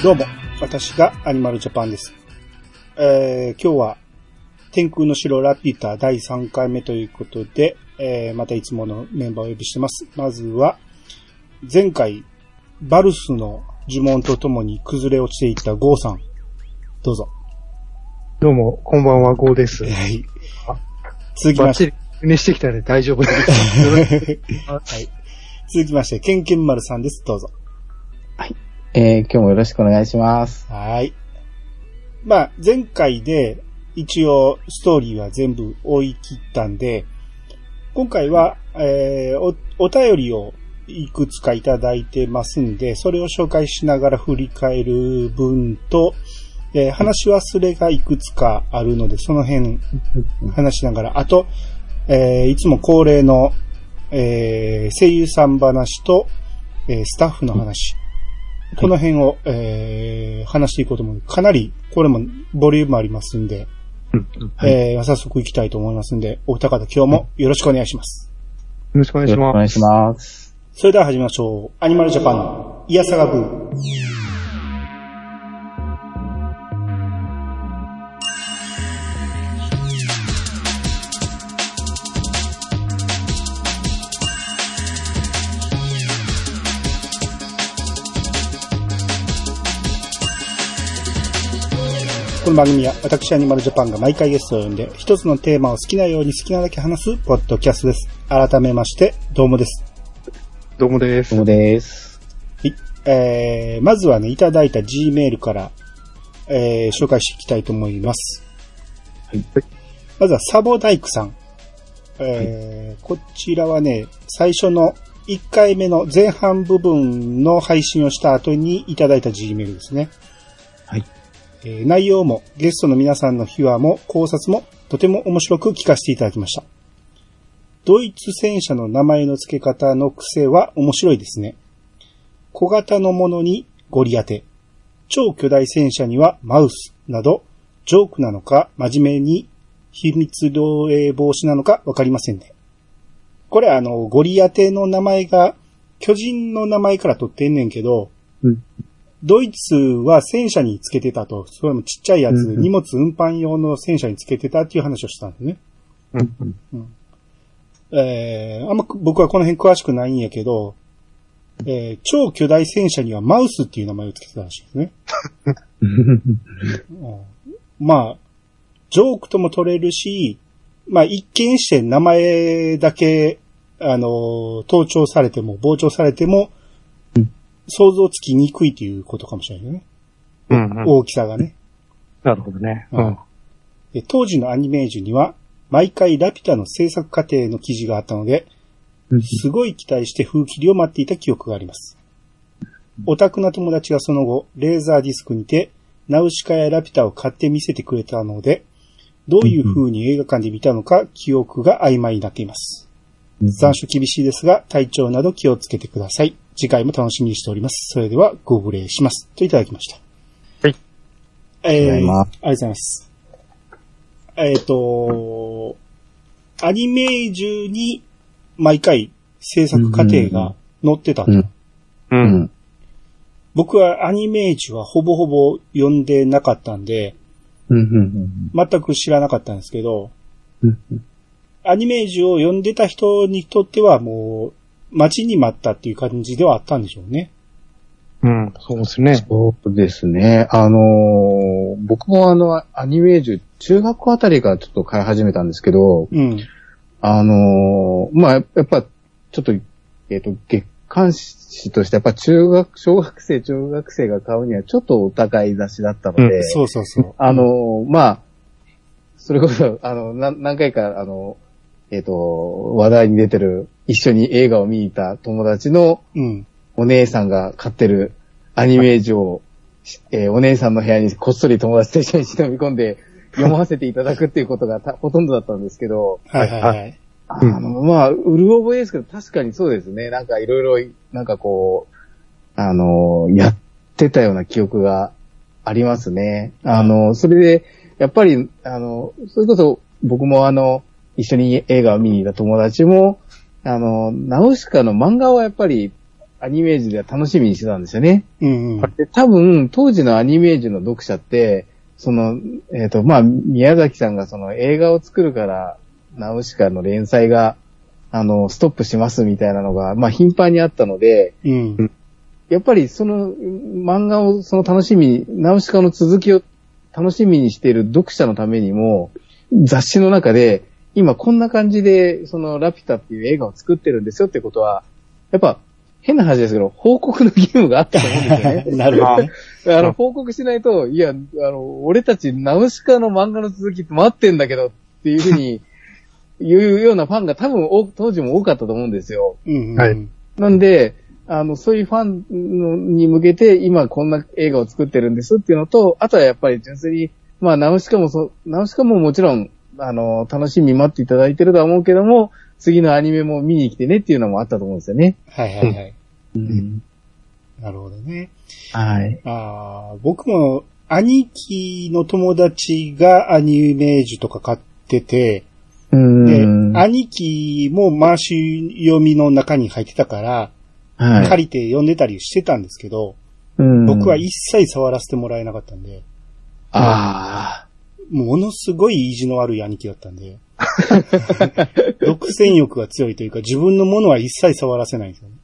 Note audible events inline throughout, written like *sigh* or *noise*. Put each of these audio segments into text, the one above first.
どうも、私がアニマルジャパンです。えー、今日は、天空の城ラピュタ第3回目ということで、えー、またいつものメンバーをお呼びしてます。まずは、前回、バルスの呪文とともに崩れ落ちていったゴーさん。どうぞ。どうも、こんばんは、ゴーです。はい。続きまして、バッチリ、ねしてきたね、大丈夫です。*laughs* はい。続きまして、ケンケンマルさんです。どうぞ。えー、今日もよろしくお願いします。はい。まあ、前回で一応ストーリーは全部追い切ったんで、今回は、えーお、お便りをいくつかいただいてますんで、それを紹介しながら振り返る分と、えー話し忘れがいくつかあるので、その辺 *laughs* 話しながら、あと、えーいつも恒例の、えー声優さん話と、えースタッフの話、この辺を、えー話していこうと思う。かなり、これもボリュームありますんで、うんうんえー早速行きたいと思いますんで、お二方今日もよろしくお願いします。よろしくお願いします。お願いします。それでは始めましょう。アニマルジャパンのイヤサガブー。この番組は私アニマルジャパンが毎回ゲストを呼んで一つのテーマを好きなように好きなだけ話すポッドキャストです。改めまして、どうもです。どうもです。どうもです。はい。えー、まずはね、いただいた G メールから、えー、紹介していきたいと思います。はい。まずはサボダイクさん。えーこちらはね、最初の1回目の前半部分の配信をした後にいただいた G メールですね。えー内容もゲストの皆さんの秘話も考察もとても面白く聞かせていただきました。ドイツ戦車の名前の付け方の癖は面白いですね。小型のものにゴリ当て、超巨大戦車にはマウスなど、ジョークなのか真面目に秘密漏洩防止なのかわかりませんね。これあの、ゴリ当ての名前が巨人の名前から取ってんねんけど、うんドイツは戦車につけてたと、それもちっちゃいやつ、うんうん。荷物運搬用の戦車につけてたっていう話をしたんですね。うんえー、あんま僕はこの辺詳しくないんやけど、えー超巨大戦車にはマウスっていう名前をつけてたらしいですね。うん。まあ、ジョークとも取れるし、まあ一見して名前だけ、あの、盗聴されても、傍聴されても、うん想像つきにくいということかもしれないね。うんうん。大きさがね。なるほどね。うんうん。で当時のアニメージュには、毎回ラピュタの制作過程の記事があったので、すごい期待して風切りを待っていた記憶があります。オタクな友達がその後、レーザーディスクにて、ナウシカやラピュタを買って見せてくれたので、どういう風に映画館で見たのか記憶が曖昧になっています。残暑厳しいですが、体調など気をつけてください。次回も楽しみにしております。それではご無礼します。といただきました。はい。えー、ありがとうございますありがとうございます。えっ、と、アニメージュに毎回制作過程が載ってたと。うん。う。うんん。僕はアニメージュはほぼほぼ読んでなかったんで、うん。うん。全く知らなかったんですけど、うん。アニメージュを読んでた人にとってはもう、待ちに待ったっていう感じではあったんでしょうね。うん。そうですね。そうですね。あのー僕もあの、アニメージュ、中学校あたりからちょっと買い始めたんですけど、うん。あのーまあ、やっぱ、ちょっと、えっ、と、月刊誌として、やっぱ中学、小学生、中学生が買うにはちょっとお高い雑誌だったので、そうそうそう。あの、まあ、それこそ、あの、な何回か、あの、えっ、と、話題に出てる、一緒に映画を見に行った友達のうん。お姉さんが買ってるアニメージュを、えーお姉さんの部屋にこっそり友達と一緒に忍び込んで *laughs* 読ませていただくっていうことがたほとんどだったんですけど、はいはいはい。あの、まあ、うる覚えですけど、確かにそうですね。なんかいろいろ、なんかこう、あの、やってたような記憶がありますね。あの、それで、やっぱり、あの、それこそ僕もあの、一緒に映画を見に行った友達も、あの、ナウシカの漫画はやっぱり、アニメージュでは楽しみにしてたんですよね。うんうん。で、多分、当時のアニメージュの読者って、その、えっ、と、まあ、宮崎さんがその映画を作るから、ナウシカの連載が、あの、ストップしますみたいなのが、まあ、頻繁にあったので、うん。やっぱりその漫画をその楽しみに、ナウシカの続きを楽しみにしている読者のためにも、雑誌の中で、今こんな感じで、そのラピュタっていう映画を作ってるんですよってことは、やっぱ変な話ですけど、報告の義務があったと思うんですよね。*laughs* なるほど。あの、報告しないと、いや、あの、俺たちナウシカの漫画の続きって待ってんだけどっていうふうに *laughs* 言うようなファンが多分お当時も多かったと思うんですよ。うんうん。はいなんで、あの、そういうファンのに向けて、今こんな映画を作ってるんですっていうのと、あとはやっぱり純粋に、まあ、ナウシカもそ、ナウシカももちろん、あの、楽しみに待っていただいてるとは思うけども、次のアニメも見に来てねっていうのもあったと思うんですよね。はいはいはい。うん。なるほどね。はい。ああ、僕も兄貴の友達がアニメージュとか買ってて、うで、ん。兄貴も回し読みの中に入ってたから、はい。借りて読んでたりしてたんですけど、うん僕は一切触らせてもらえなかったんで、あものすごい意地の悪い兄貴だったんで、*laughs* 独占欲が強いというか、自分のものは一切触らせないんですよね。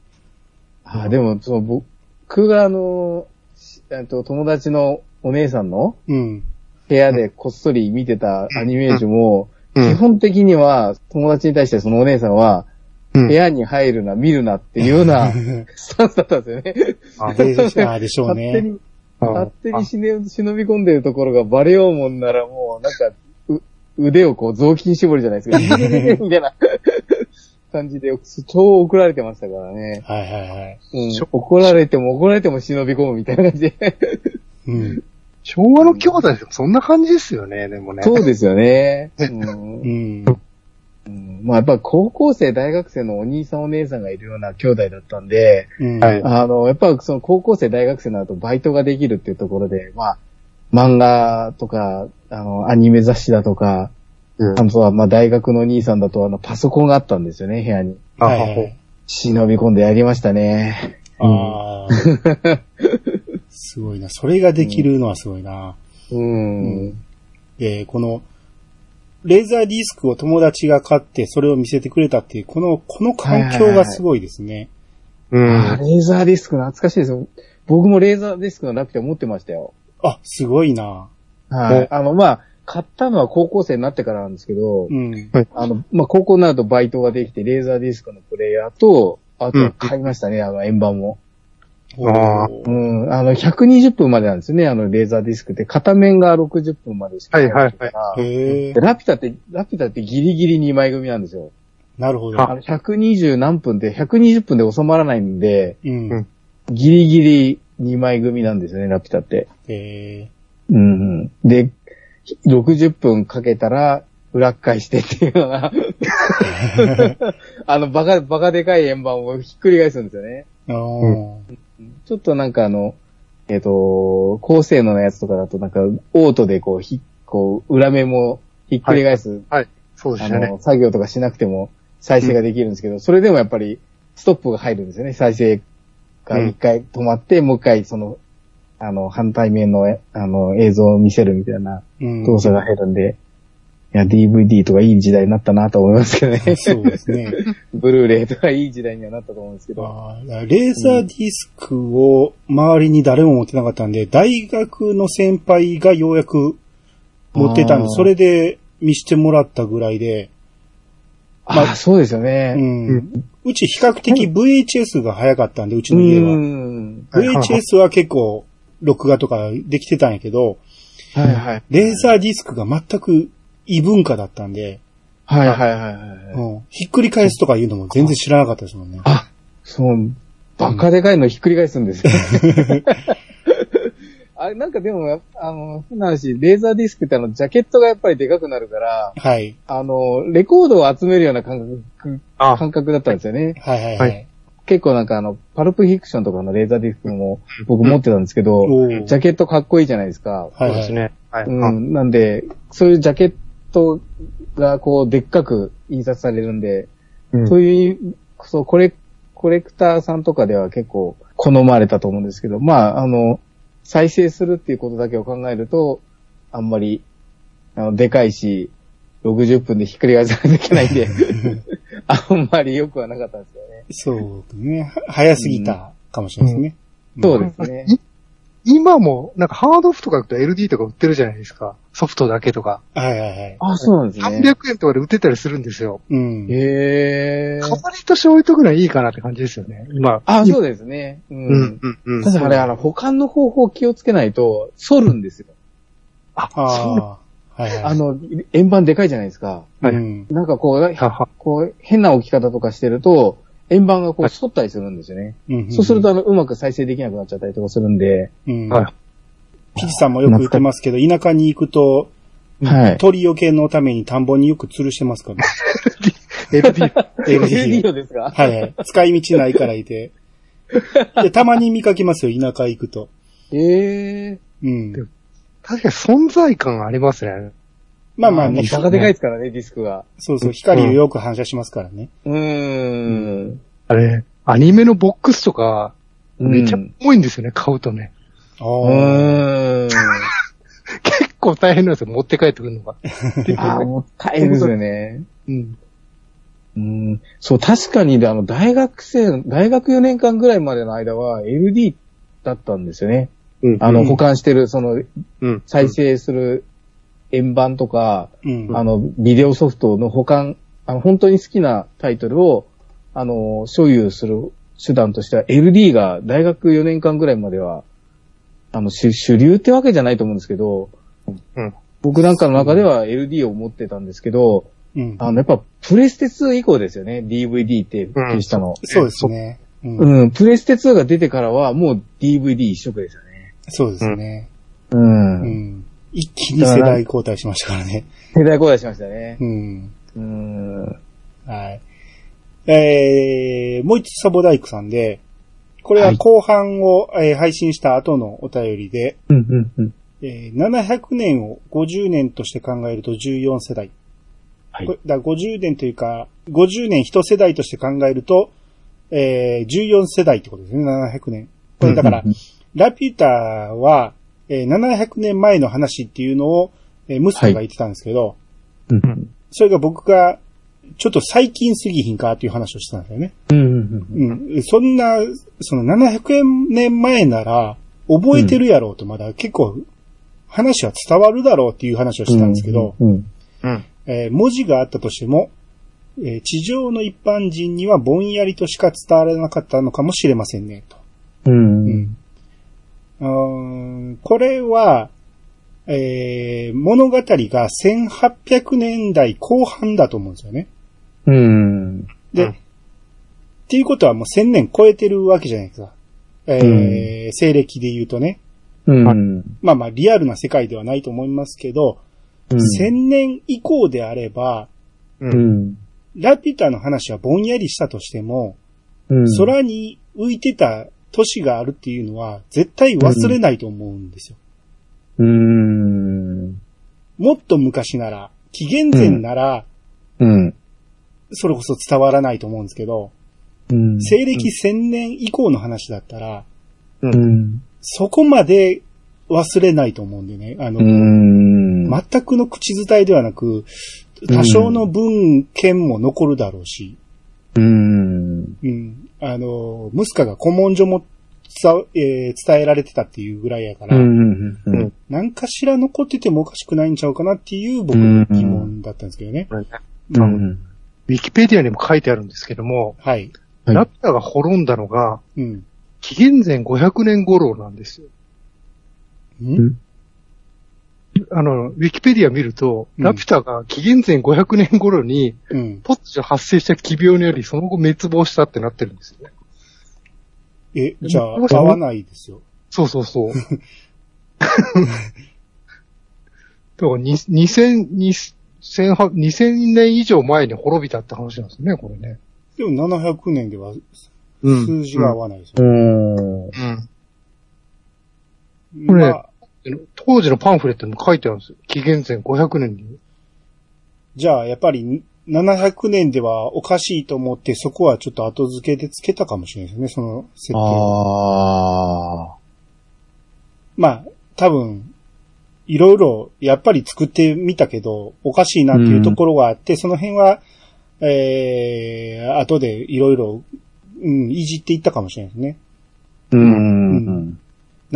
あ。あでも、その、僕があの、しえっと、友達のお姉さんのうん。部屋でこっそり見てたアニメージュも、うん基本的には友達に対してそのお姉さんは、うん部屋に入るな、見るなっていうような *laughs* スタンスだったんですよね。あでしょうね。勝手に、あ勝手に忍び忍び込んでるところがバレようもんならもう、なんか、う腕をこう雑巾絞りじゃないですか。*laughs* みたいな感じで、超怒られてましたからね。はいはいはい。うん、怒られても怒られても忍び込むみたいな感じで。うん。昭和の兄弟でもそんな感じですよね、でもね。そうですよね。うんうん。うんまあやっぱ高校生、大学生のお兄さんお姉さんがいるような兄弟だったんで、うん。はいあの、やっぱその高校生、大学生になるとバイトができるっていうところで、まあ、漫画とか、あの、アニメ雑誌だとか、うんあとはまあ大学のお兄さんだとあのパソコンがあったんですよね、部屋に。あはいはいはい忍び込んでやりましたね。ああ。*laughs* すごいな。それができるのはすごいな。うん。で、この、レーザーディスクを友達が買ってそれを見せてくれたっていう、この、この環境がすごいですね。うん。あレーザーディスク懐かしいですよ。僕もレーザーディスクのラピュタ持ってましたよ。あ、すごいな。はい。あの、まあ、買ったのは高校生になってからなんですけど、うん。あの、まあ、高校になるとバイトができて、レーザーディスクのプレイヤーと、あとは買いましたね、あの、円盤も。あうん、あの、120分までなんですよね、あの、レーザーディスクって。片面が60分までしかないから。はいへえで。ラピュタって、ラピュタってギリギリ2枚組なんですよ。なるほど。あの、120何分で、120分で収まらないんで、うん。うんギリギリ2枚組なんですよね、ラピュタって。へうんうん。で、60分かけたら、裏っ返してっていうのが *laughs* *laughs* あの、バカ、バカでかい円盤をひっくり返すんですよね。ちょっとなんかあの、えっ、と、高性能なやつとかだとなんか、オートでこう、ひ、こう、裏面もひっくり返す、そうですよねあの、。作業とかしなくても再生ができるんですけど、それでもやっぱり、ストップが入るんですよね。再生が一回止まって、もう一回その、あの、反対面の、あの、映像を見せるみたいなうん。動作が入るんで、いや、DVD とかいい時代になったなと思いますけどね。そうですね。*laughs* ブルーレイとかいい時代にはなったと思うんですけど。あーレーザーディスクを周りに誰も持ってなかったんで、大学の先輩がようやく持ってたんで、それで見してもらったぐらいで、ああ、そうですよね。うん。うち比較的 VHS が早かったんで、うちうの家は。ん。はいはいはい VHS は結構、録画とかできてたんやけど、はいはい。レーザーディスクが全く異文化だったんで、はいはいはいはい。うん、ひっくり返すとかいうのも全然知らなかったですもんね。あ、そう、バカでかいのひっくり返すんですよ。*laughs* あれ、なんかでも、あの、変な話、レーザーディスクってあの、ジャケットがやっぱりでかくなるから、はい。あの、レコードを集めるような感覚、あ、感覚だったんですよね。はいはいは。はい結構なんかあの、パルプフィクションとかのレーザーディスクも僕持ってたんですけど、ジャケットかっこいいじゃないですか。はいはいそうですね。はい。うん。なんで、そういうジャケットがこう、でっかく印刷されるんで、うんそういう、そう、これコレクターさんとかでは結構好まれたと思うんですけど、まあ、あの、再生するっていうことだけを考えると、あんまり、あの、でかいし、60分でひっくり返さないといけないんで、*laughs* あんまり良くはなかったんですよね。そうね。は早すぎたかもしれないですね。そうですね。い今も、なんかハードオフとか行くと LD とか売ってるじゃないですか。ソフトだけとか。はいはいはい。あ、そうなんですね。300円とかで売ってたりするんですよ。うん。へー。飾りとして置いとくのはいいかなって感じですよね。今。あ、う。そうですね。う。うんん、うん、うん。ただあれ、あの、保管の方法気をつけないと、反るんですよ。あ、あそうあ。はいはい。あの、円盤でかいじゃないですか。はいうん。なんかこう。こう、変な置き方とかしてると、円盤がこう、反ったりするんですよね。うんそうすると、あの、うまく再生できなくなっちゃったりとかするんで、うん。はいピチさんもよく言ってますけど、田舎に行くと、はい。鳥よけのために田んぼによく吊るしてますからね。*laughs* LD。LD のですか？はいはい。使い道ないからいて。で、たまに見かけますよ、田舎行くと。ええうん。確かに存在感ありますね。まあまあね、バカでかいですからね、ディスクが。そうそう、光をよく反射しますからね。うーん。あれ、アニメのボックスとか、めちゃうん重いんですよね、買うとね。あうあ。*laughs* 結構大変なんですよ、持って帰ってくるのが。*laughs* あーもう大変ですよね。うん。うん。そう、確かに、あの、大学生、大学4年間ぐらいまでの間は LD だったんですよね。うん。あの、うん保管してる、その、うん。再生する円盤とか、うん。あの、ビデオソフトの保管、あの、本当に好きなタイトルを、あの、所有する手段としては、LD が大学4年間ぐらいまでは、あの、主主流ってわけじゃないと思うんですけど、うん。僕なんかの中では LD を持ってたんですけど、うん。あの、やっぱ、プレステ2以降ですよね、DVD って消したの。そうですね。うん。うん、プレステ2が出てからは、もう DVD 一色ですよね。そうですね。うん。うん。一気に世代交代しましたからね。世代交代しましたね。うん。うん。はい。えー、もう一つサボダイクさんで、これははい後半を、えー配信した後のお便りで、うん、うん、うん。えー700年を50年として考えると14世代。はいだから50年というか、50年一世代として考えると、えー、14世代ってことですね、700年。これだから、ラピュタは、えー700年前の話っていうのを、えー、ムスカが言ってたんですけど、うん、それが僕が、ちょっと最近すぎひんかっていう話をしてたんですよね。うん、うん。うん。そんな、その700年前なら、覚えてるやろうとまだ結構、話は伝わるだろうっていう話をしてたんですけど、文字があったとしても、えー地上の一般人にはぼんやりとしか伝わらなかったのかもしれませんね、と。うん。うんうーんこれは、えー物語が1800年代後半だと思うんですよね。うん。で、うんっていうことはもう1000年超えてるわけじゃないですか。えー西暦で言うとね。うん。まあまあリアルな世界ではないと思いますけど、1000年以降であれば、う。うんん。ラピュタの話はぼんやりしたとしても、うん。空に浮いてた都市があるっていうのは絶対忘れないと思うんですよ。うん。もっと昔なら、紀元前なら、うん。それこそ伝わらないと思うんですけど、うん。西暦1000年以降の話だったら、うん。そこまで忘れないと思うんでね。あの、うん。全くの口伝えではなく、多少の文献も残るだろうし、うん。うん。あの、ムスカが古文書も伝わえー伝えられてたっていうぐらいやから、うん。うん。何かしら残っててもおかしくないんちゃうかなっていう僕の疑問だったんですけどね。ウィキペディアにも書いてあるんですけども、はい。はいラピュタが滅んだのが、うん。紀元前500年頃なんですよ。んあの、ウィキペディア見ると、うんラピュタが紀元前500年頃にうん。突如発生した奇病によりその後滅亡したってなってるんですよね。え、じゃあ、合わないですよ。そうそうそう。*laughs* だからに2000、2000 2000年以上前に滅びたって話なんですね、これね。でも700年ではうん数字が合わないですよ。うん。うん。これまあ、当時のパンフレットにも書いてあるんですよ。紀元前500年に。じゃあ、やっぱり、700年ではおかしいと思って、そこはちょっと後付けでつけたかもしれないですね、その設定を。ああ。まあ、多分、いろいろ、やっぱり作ってみたけど、おかしいなっていうところがあって、その辺は、えー、後でいろいろ、うん、いじっていったかもしれないですね。うん。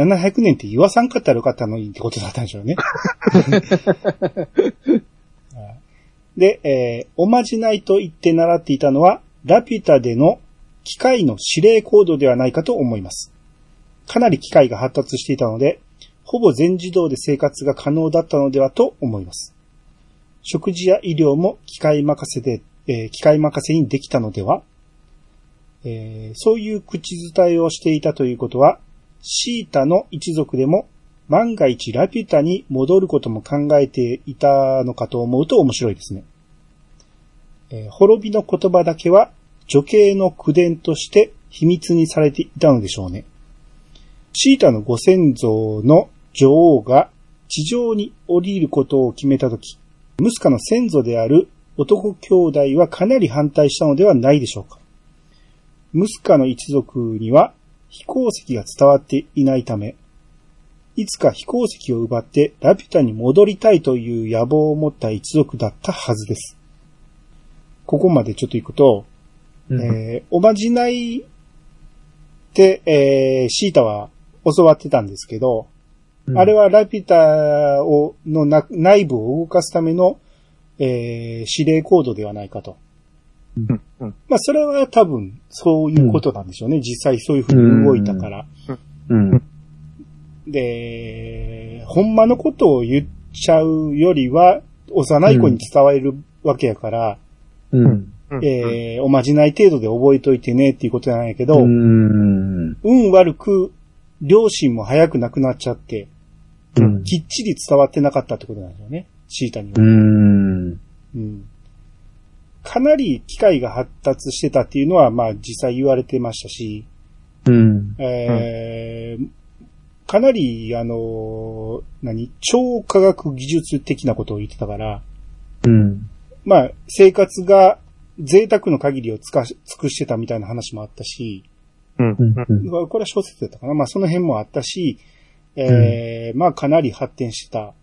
700年って言わさんかったらよかったのにってことだったんでしょうね。*laughs* で、えーおまじないと言って習っていたのは、ラピュタでの機械の指令コードではないかと思います。かなり機械が発達していたので、ほぼ全自動で生活が可能だったのではと思います。食事や医療も機械任せで、えー機械任せにできたのでは、えーそういう口伝えをしていたということは、シータの一族でも万が一ラピュタに戻ることも考えていたのかと思うと面白いですね。えー滅びの言葉だけは女系の口伝として秘密にされていたのでしょうね。シータのご先祖の女王が地上に降りることを決めたとき、ムスカの先祖である男兄弟はかなり反対したのではないでしょうか。ムスカの一族には飛行石が伝わっていないため、いつか飛行石を奪ってラピュタに戻りたいという野望を持った一族だったはずです。ここまでちょっと行くと、えーおまじないで、えーシータは教わってたんですけど、あれは、はラピュタを、のな内部を動かすための、えー指令コードではないかと。うんうんまあ、それは多分、そういうことなんでしょうね。実際そういう風に動いたから。うん。で、ほんまのことを言っちゃうよりは、幼い子に伝わるわけやから、うん。えーおまじない程度で覚えといてねっていうことなんやけど、うん。運悪く、両親も早く亡くなっちゃって、うん。きっちり伝わってなかったってことなんですよね。シータには。うん。うんかなり機械が発達してたっていうのは、まあ実際言われてましたし、うん。えーかなり、あの、何超科学技術的なことを言ってたから、うん。まあ生活が贅沢の限りをつかし尽くしてたみたいな話もあったし、うん。うん。これは小説だったかなまあその辺もあったし、えーまあかなり発展してた。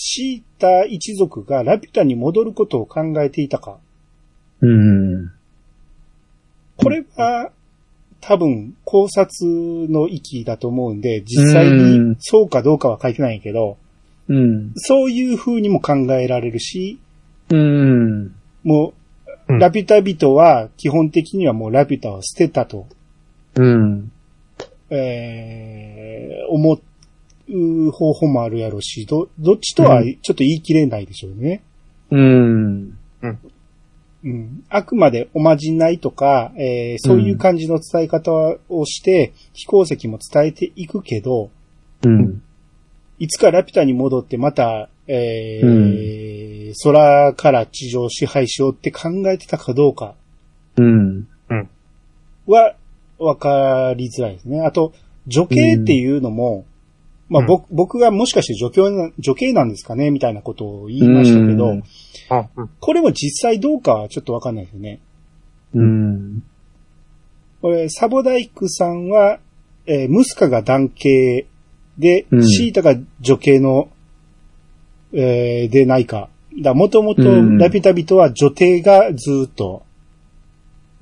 シータ一族がラピュタに戻ることを考えていたか。うん。これは多分考察の域だと思うんで、実際にそうかどうかは書いてないけど、うん。そういう風にも考えられるし、うん。もう、うんラピュタ人は基本的にはもうラピュタを捨てたと、うん。えー思う方法もあるやろうし、ど、どっちとはちょっと言い切れないでしょうね。うん。うん、あくまでおまじないとか、えーそういう感じの伝え方をして、飛行石も伝えていくけど、うん。いつかラピュタに戻ってまた、えー空から地上を支配しようって考えてたかどうかうん。はわかりづらいですね。あと、女系っていうのも、まあ、うん僕、僕がもしかして女系な、女系なんですかねみたいなことを言いましたけど。これも実際どうかはちょっとわかんないですよね。うん。これ、サボダイクさんは、えームスカが男系で、うんシータが女系の、えーでないか。だもともとうんラピュタ人は女帝がずっと、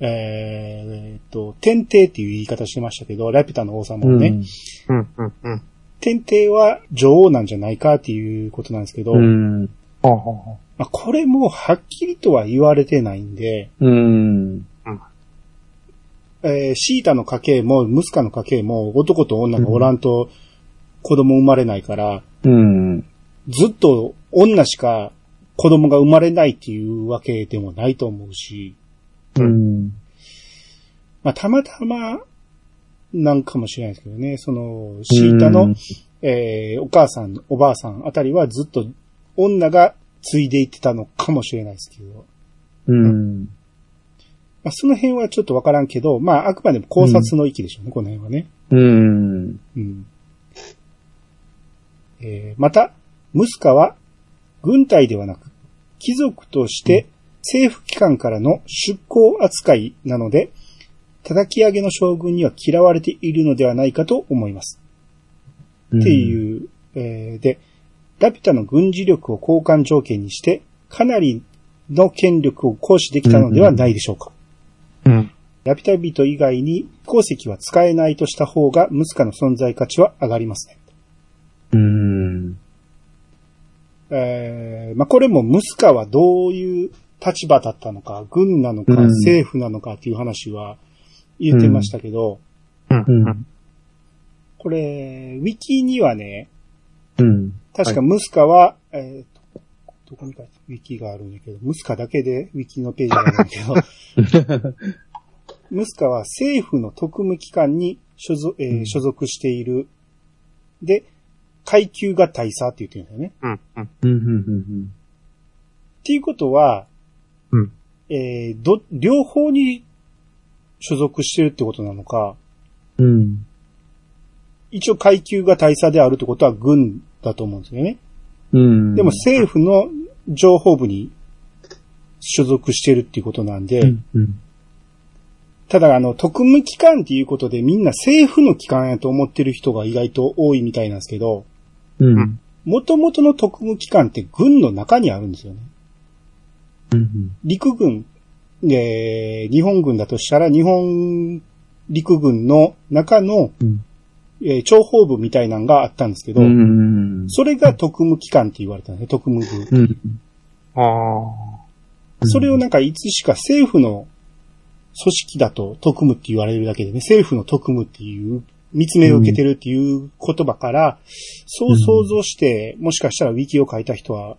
えーっと、天帝っていう言い方してましたけど、ラピュタの王様をね、うん。うん。うん。天帝は女王なんじゃないかっていうことなんですけど、うん。はあはまあ、これもはっきりとは言われてないんで、うん。えーシータの家系も、ムスカの家系も、男と女がおらんと子供生まれないから、うん。ずっと女しか子供が生まれないっていうわけでもないと思うし、うん。まあ、たまたま、なんかもしれないですけどね、その、シータの、えーお母さん、おばあさんあたりはずっと女が継いでいってたのかもしれないですけど、うん。まあ、その辺はちょっとわからんけど、まあ、あくまでも考察の域でしょうね、この辺はね。うん。うん。えーまた、ムスカは軍隊ではなく、貴族として政府機関からの出向扱いなので、叩き上げの将軍には嫌われているのではないかと思います。っていう、えーで、ラピュタの軍事力を交換条件にして、かなりの権力を行使できたのではないでしょうか。うん。ラピュタ人以外に鉱石は使えないとした方がムスカの存在価値は上がりますね。うん。えーまあ、これもムスカはどういう立場だったのか、軍なのか、うん政府なのかっていう話は言ってましたけど、うん。うんこれ、ウィキにはね、うん。確かムスカは、えーと、どこに書いてウィキがあるんだけど、ムスカだけでウィキのページがあるんだけど、*laughs* ムスカは政府の特務機関に所属,、えーうん所属している。で、階級が大佐って言ってるんだよね。うん。うん。うん。うん。っていうことは、うんえーど、両方に所属してるってことなのか、うん。一応階級が大佐であるってことは軍だと思うんですよね。うん。でも政府の情報部に所属してるっていうことなんで、うん。うん。ただあの、特務機関っていうことでみんな政府の機関やと思ってる人が意外と多いみたいなんですけど、うん。元々の特務機関って軍の中にあるんですよね。うん。陸軍、えー日本軍だとしたら日本陸軍の中の、うん。えー諜報部みたいなのがあったんですけど、うん。それが特務機関って言われたんですね、特務部。うん。ああ。それをなんかいつしか政府の組織だと特務って言われるだけでね、政府の特務っていう、見つめを受けてるっていう言葉から、そう想像して、もしかしたらウィキを書いた人は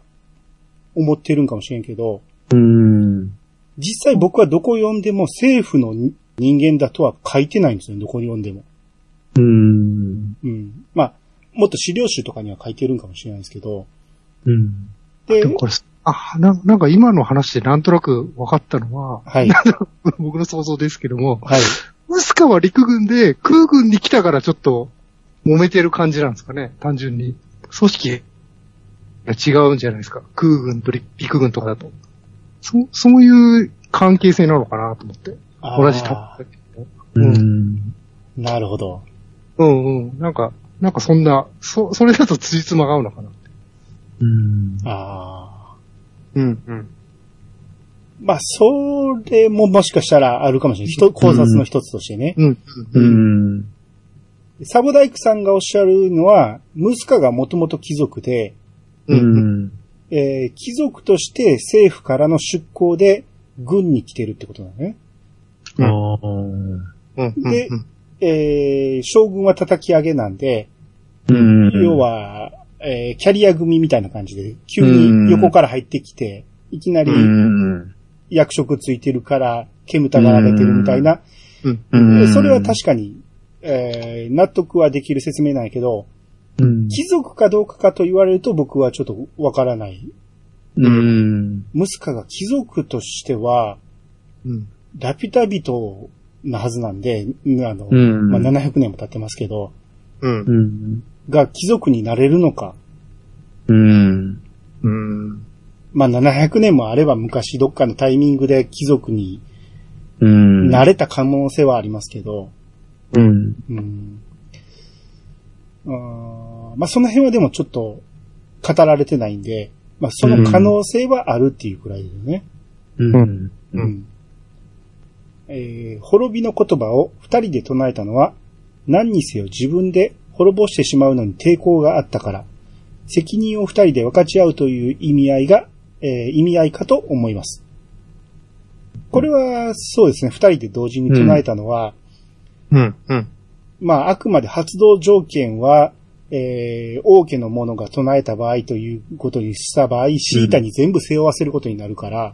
思ってるんかもしれんけど、うん。実際僕はどこ読んでも政府の人間だとは書いてないんですよ、どこに読んでも。うん。うん。まあ、もっと資料集とかには書いてるんかもしれないですけど。うん。ででもこれ、あ、ななんか今の話でなんとなく分かったのは、はい。*laughs* 僕の想像ですけども、はい。ムスカは陸軍で空軍に来たからちょっと揉めてる感じなんですかね、単純に。組織が違うんじゃないですか。空軍と陸陸軍とかだと。そ、そういう関係性なのかなと思って。同じタうん。なるほど。うんうん。なんか、なんかそんな、そ、それだと辻褄が合うのかな。うん。ああ。うんうん。まあ、それももしかしたらあるかもしれない。一考察の一つとしてね。うん。ううん。ん。サボダイクさんがおっしゃるのは、ムスカがもともと貴族で、ううん。ん。えー貴族として政府からの出向で軍に来てるってことだね。でうんえー将軍は叩き上げなんで、うん。要、は、えーキャリア組みたいな感じで、急に横から入ってきて、いきなりうん。役職ついてるから、煙たがられてるみたいな、うん。うん。それは確かに、えー納得はできる説明なんやけど、うん。貴族かどうかかと言われると僕はちょっとわからない。うん。ムスカが貴族としては、うん。ラピュタ人なはずなんで、あの、うんまあ、700年も経ってますけど、うんう。ん。が貴族になれるのか。うん。うん。まあ、700年もあれば昔どっかのタイミングで貴族にうん。なれた可能性はありますけど、うん。うん。まあ、その辺はでもちょっと語られてないんで、まあ、その可能性はあるっていうくらいですよね。うん。ううんん。えー滅びの言葉を二人で唱えたのは、何にせよ自分で滅ぼしてしまうのに抵抗があったから、責任を二人で分かち合うという意味合いが、えー意味合いかと思います。これは、そうですね、二人で同時に唱えたのは、うん。うん。まあ、あくまで発動条件は、えー王家の者が唱えた場合ということにした場合、シータに全部背負わせることになるから、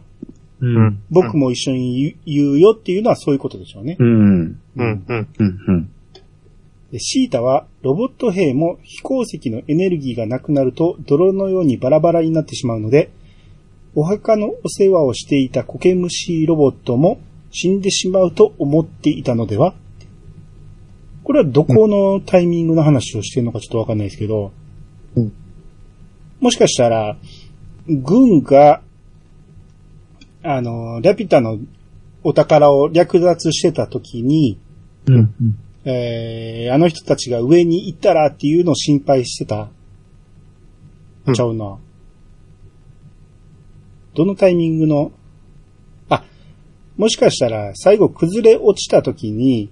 うん。僕も一緒に言う言うよっていうのはそういうことでしょうね。うん。うん。うん。うん。うん。でシータはロボット兵も飛行石のエネルギーがなくなると泥のようにバラバラになってしまうので、お墓のお世話をしていた苔虫ロボットも死んでしまうと思っていたのではこれはどこのタイミングの話をしてるのかちょっとわかんないですけど、うんもしかしたら、軍があの、ラピュタのお宝を略奪してた時に、うん。うん。えー、あの人たちが上に行ったらっていうのを心配してた。うんちゃうな。どのタイミングの、あ、もしかしたら最後崩れ落ちた時に、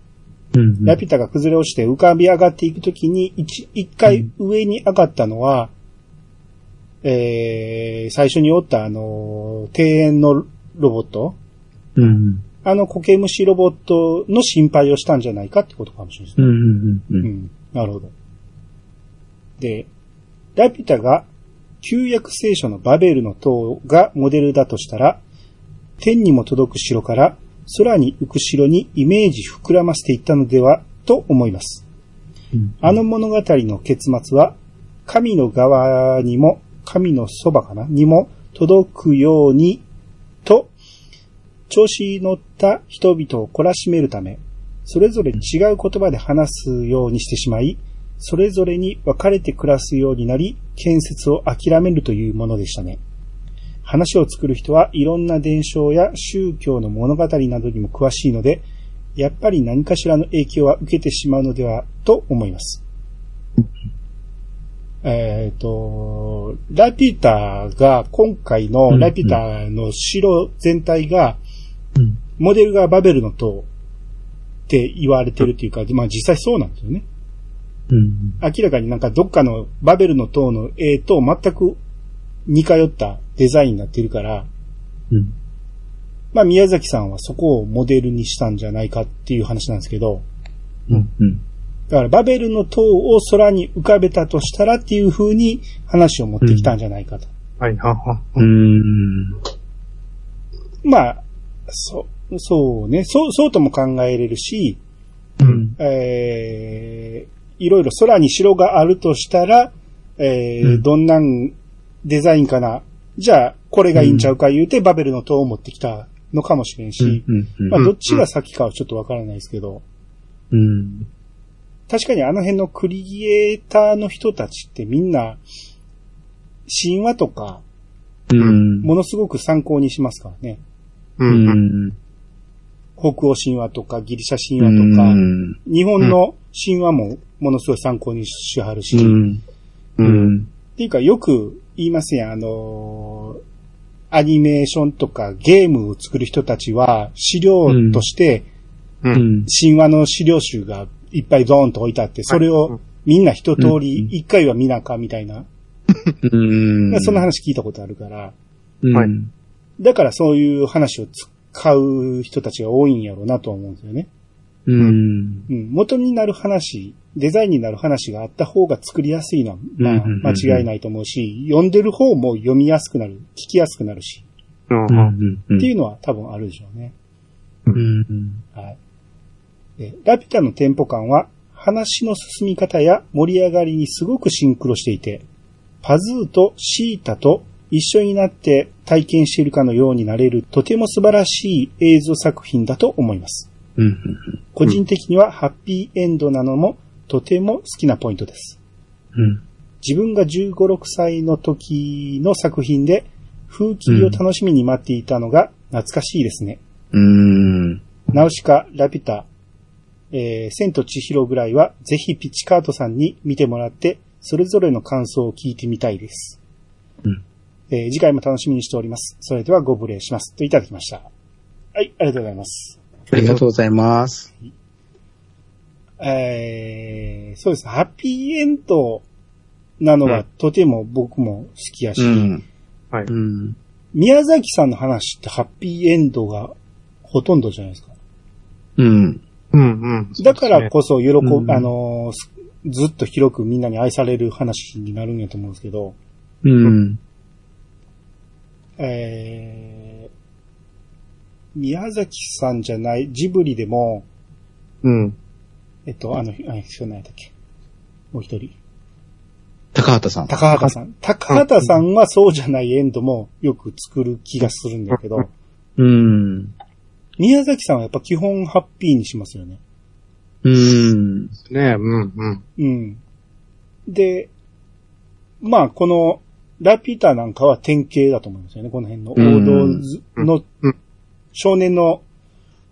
うん。ラピュタが崩れ落ちて浮かび上がっていく時に、一一回上に上がったのは、えー、最初におったあの、庭園のロボットうん。あの苔虫ロボットの心配をしたんじゃないかってことかもしれないですね。うん。うん。う。うんん。なるほど。で、ラピュタが旧約聖書のバベルの塔がモデルだとしたら、天にも届く城から空に浮く城にイメージ膨らませていったのではと思います。あの物語の結末は、神の側にも、神のそばかなにも届くように、と、調子に乗った人々を懲らしめるため、それぞれ違う言葉で話すようにしてしまい、それぞれに分かれて暮らすようになり、建設を諦めるというものでしたね。話を作る人はいろんな伝承や宗教の物語などにも詳しいので、やっぱり何かしらの影響は受けてしまうのではと思います。えっ、と、ラピュタが、今回のラピュタの城全体が、うん。モデルがバベルの塔って言われてるっていうか、まあ実際そうなんですよね。うん。明らかになんかどっかのバベルの塔の絵と全く似通ったデザインになってるから、うん。まあ宮崎さんはそこをモデルにしたんじゃないかっていう話なんですけど、うん。うん。だからバベルの塔を空に浮かべたとしたらっていう風に話を持ってきたんじゃないかと。はい、はは。うん。まあ、そう、そうね、そう、そうとも考えれるし、うん。えー、いろいろ空に城があるとしたら、えーうんどんなんデザインかな。じゃあ、これがいいんちゃうか言うて、バベルの塔を持ってきたのかもしれんし、うん。まあ、どっちが先かはちょっとわからないですけど、うん。確かにあの辺のクリエイターの人たちってみんな、神話とか、うん。ものすごく参考にしますからね。北欧神話とかギリシャ神話とか、うん。日本の神話もものすごい参考にしはるし。っていうかよく言いますやん、あのーアニメーションとかゲームを作る人たちは資料として。神話の資料集がいっぱいドーンと置いてあって、それをみんな一通り一回は見なかみたいな、うん。*laughs* そんな話聞いたことあるから、うん。はいだからそういう話を使う人たちが多いんやろうなとは思うんですよね。うん。うん、元になる話、デザインになる話があった方が作りやすいのは、まあ、うん間違いないと思うし、読んでる方も読みやすくなる、聞きやすくなるし、うん。うん。っていうのは多分あるでしょうね。うん。はい。でラピュタのテンポ感は、話の進み方や盛り上がりにすごくシンクロしていて、パズーとシータと一緒になって体験しているかのようになれる、とても素晴らしい映像作品だと思います。うん。個人的にはハッピーエンドなのもとても好きなポイントです。うん。自分が15、6歳の時の作品で風紀を楽しみに待っていたのが懐かしいですね。うん。ナウシカ、ラピュタ、えー、千と千尋ぐらいはぜひピッチカートさんに見てもらってそれぞれの感想を聞いてみたいです。うんえー次回も楽しみにしております。それではご無礼します。といただきました。はい、ありがとうございます。ありがとうございます。えー、そうです。ハッピーエンドなのはうんとても僕も好きやし、うん。はい。うん。宮崎さんの話ってハッピーエンドがほとんどじゃないですか。うん。うん。うん。だからこそ喜ぶ、うんあのずっと広くみんなに愛される話になるんやと思うんですけど、うん。えー、宮崎さんじゃない、ジブリでも、うん。えっと、あの、あの人何やっけもう一人。高畑さん。高畑さん。高畑さんはそうじゃないエンドもよく作る気がするんだけど、うん。宮崎さんはやっぱ基本ハッピーにしますよね。うん。ねうん。うん。うん。で、まあ、この、ラピュタなんかは典型だと思いますよね。この辺の王道ずのうん少年の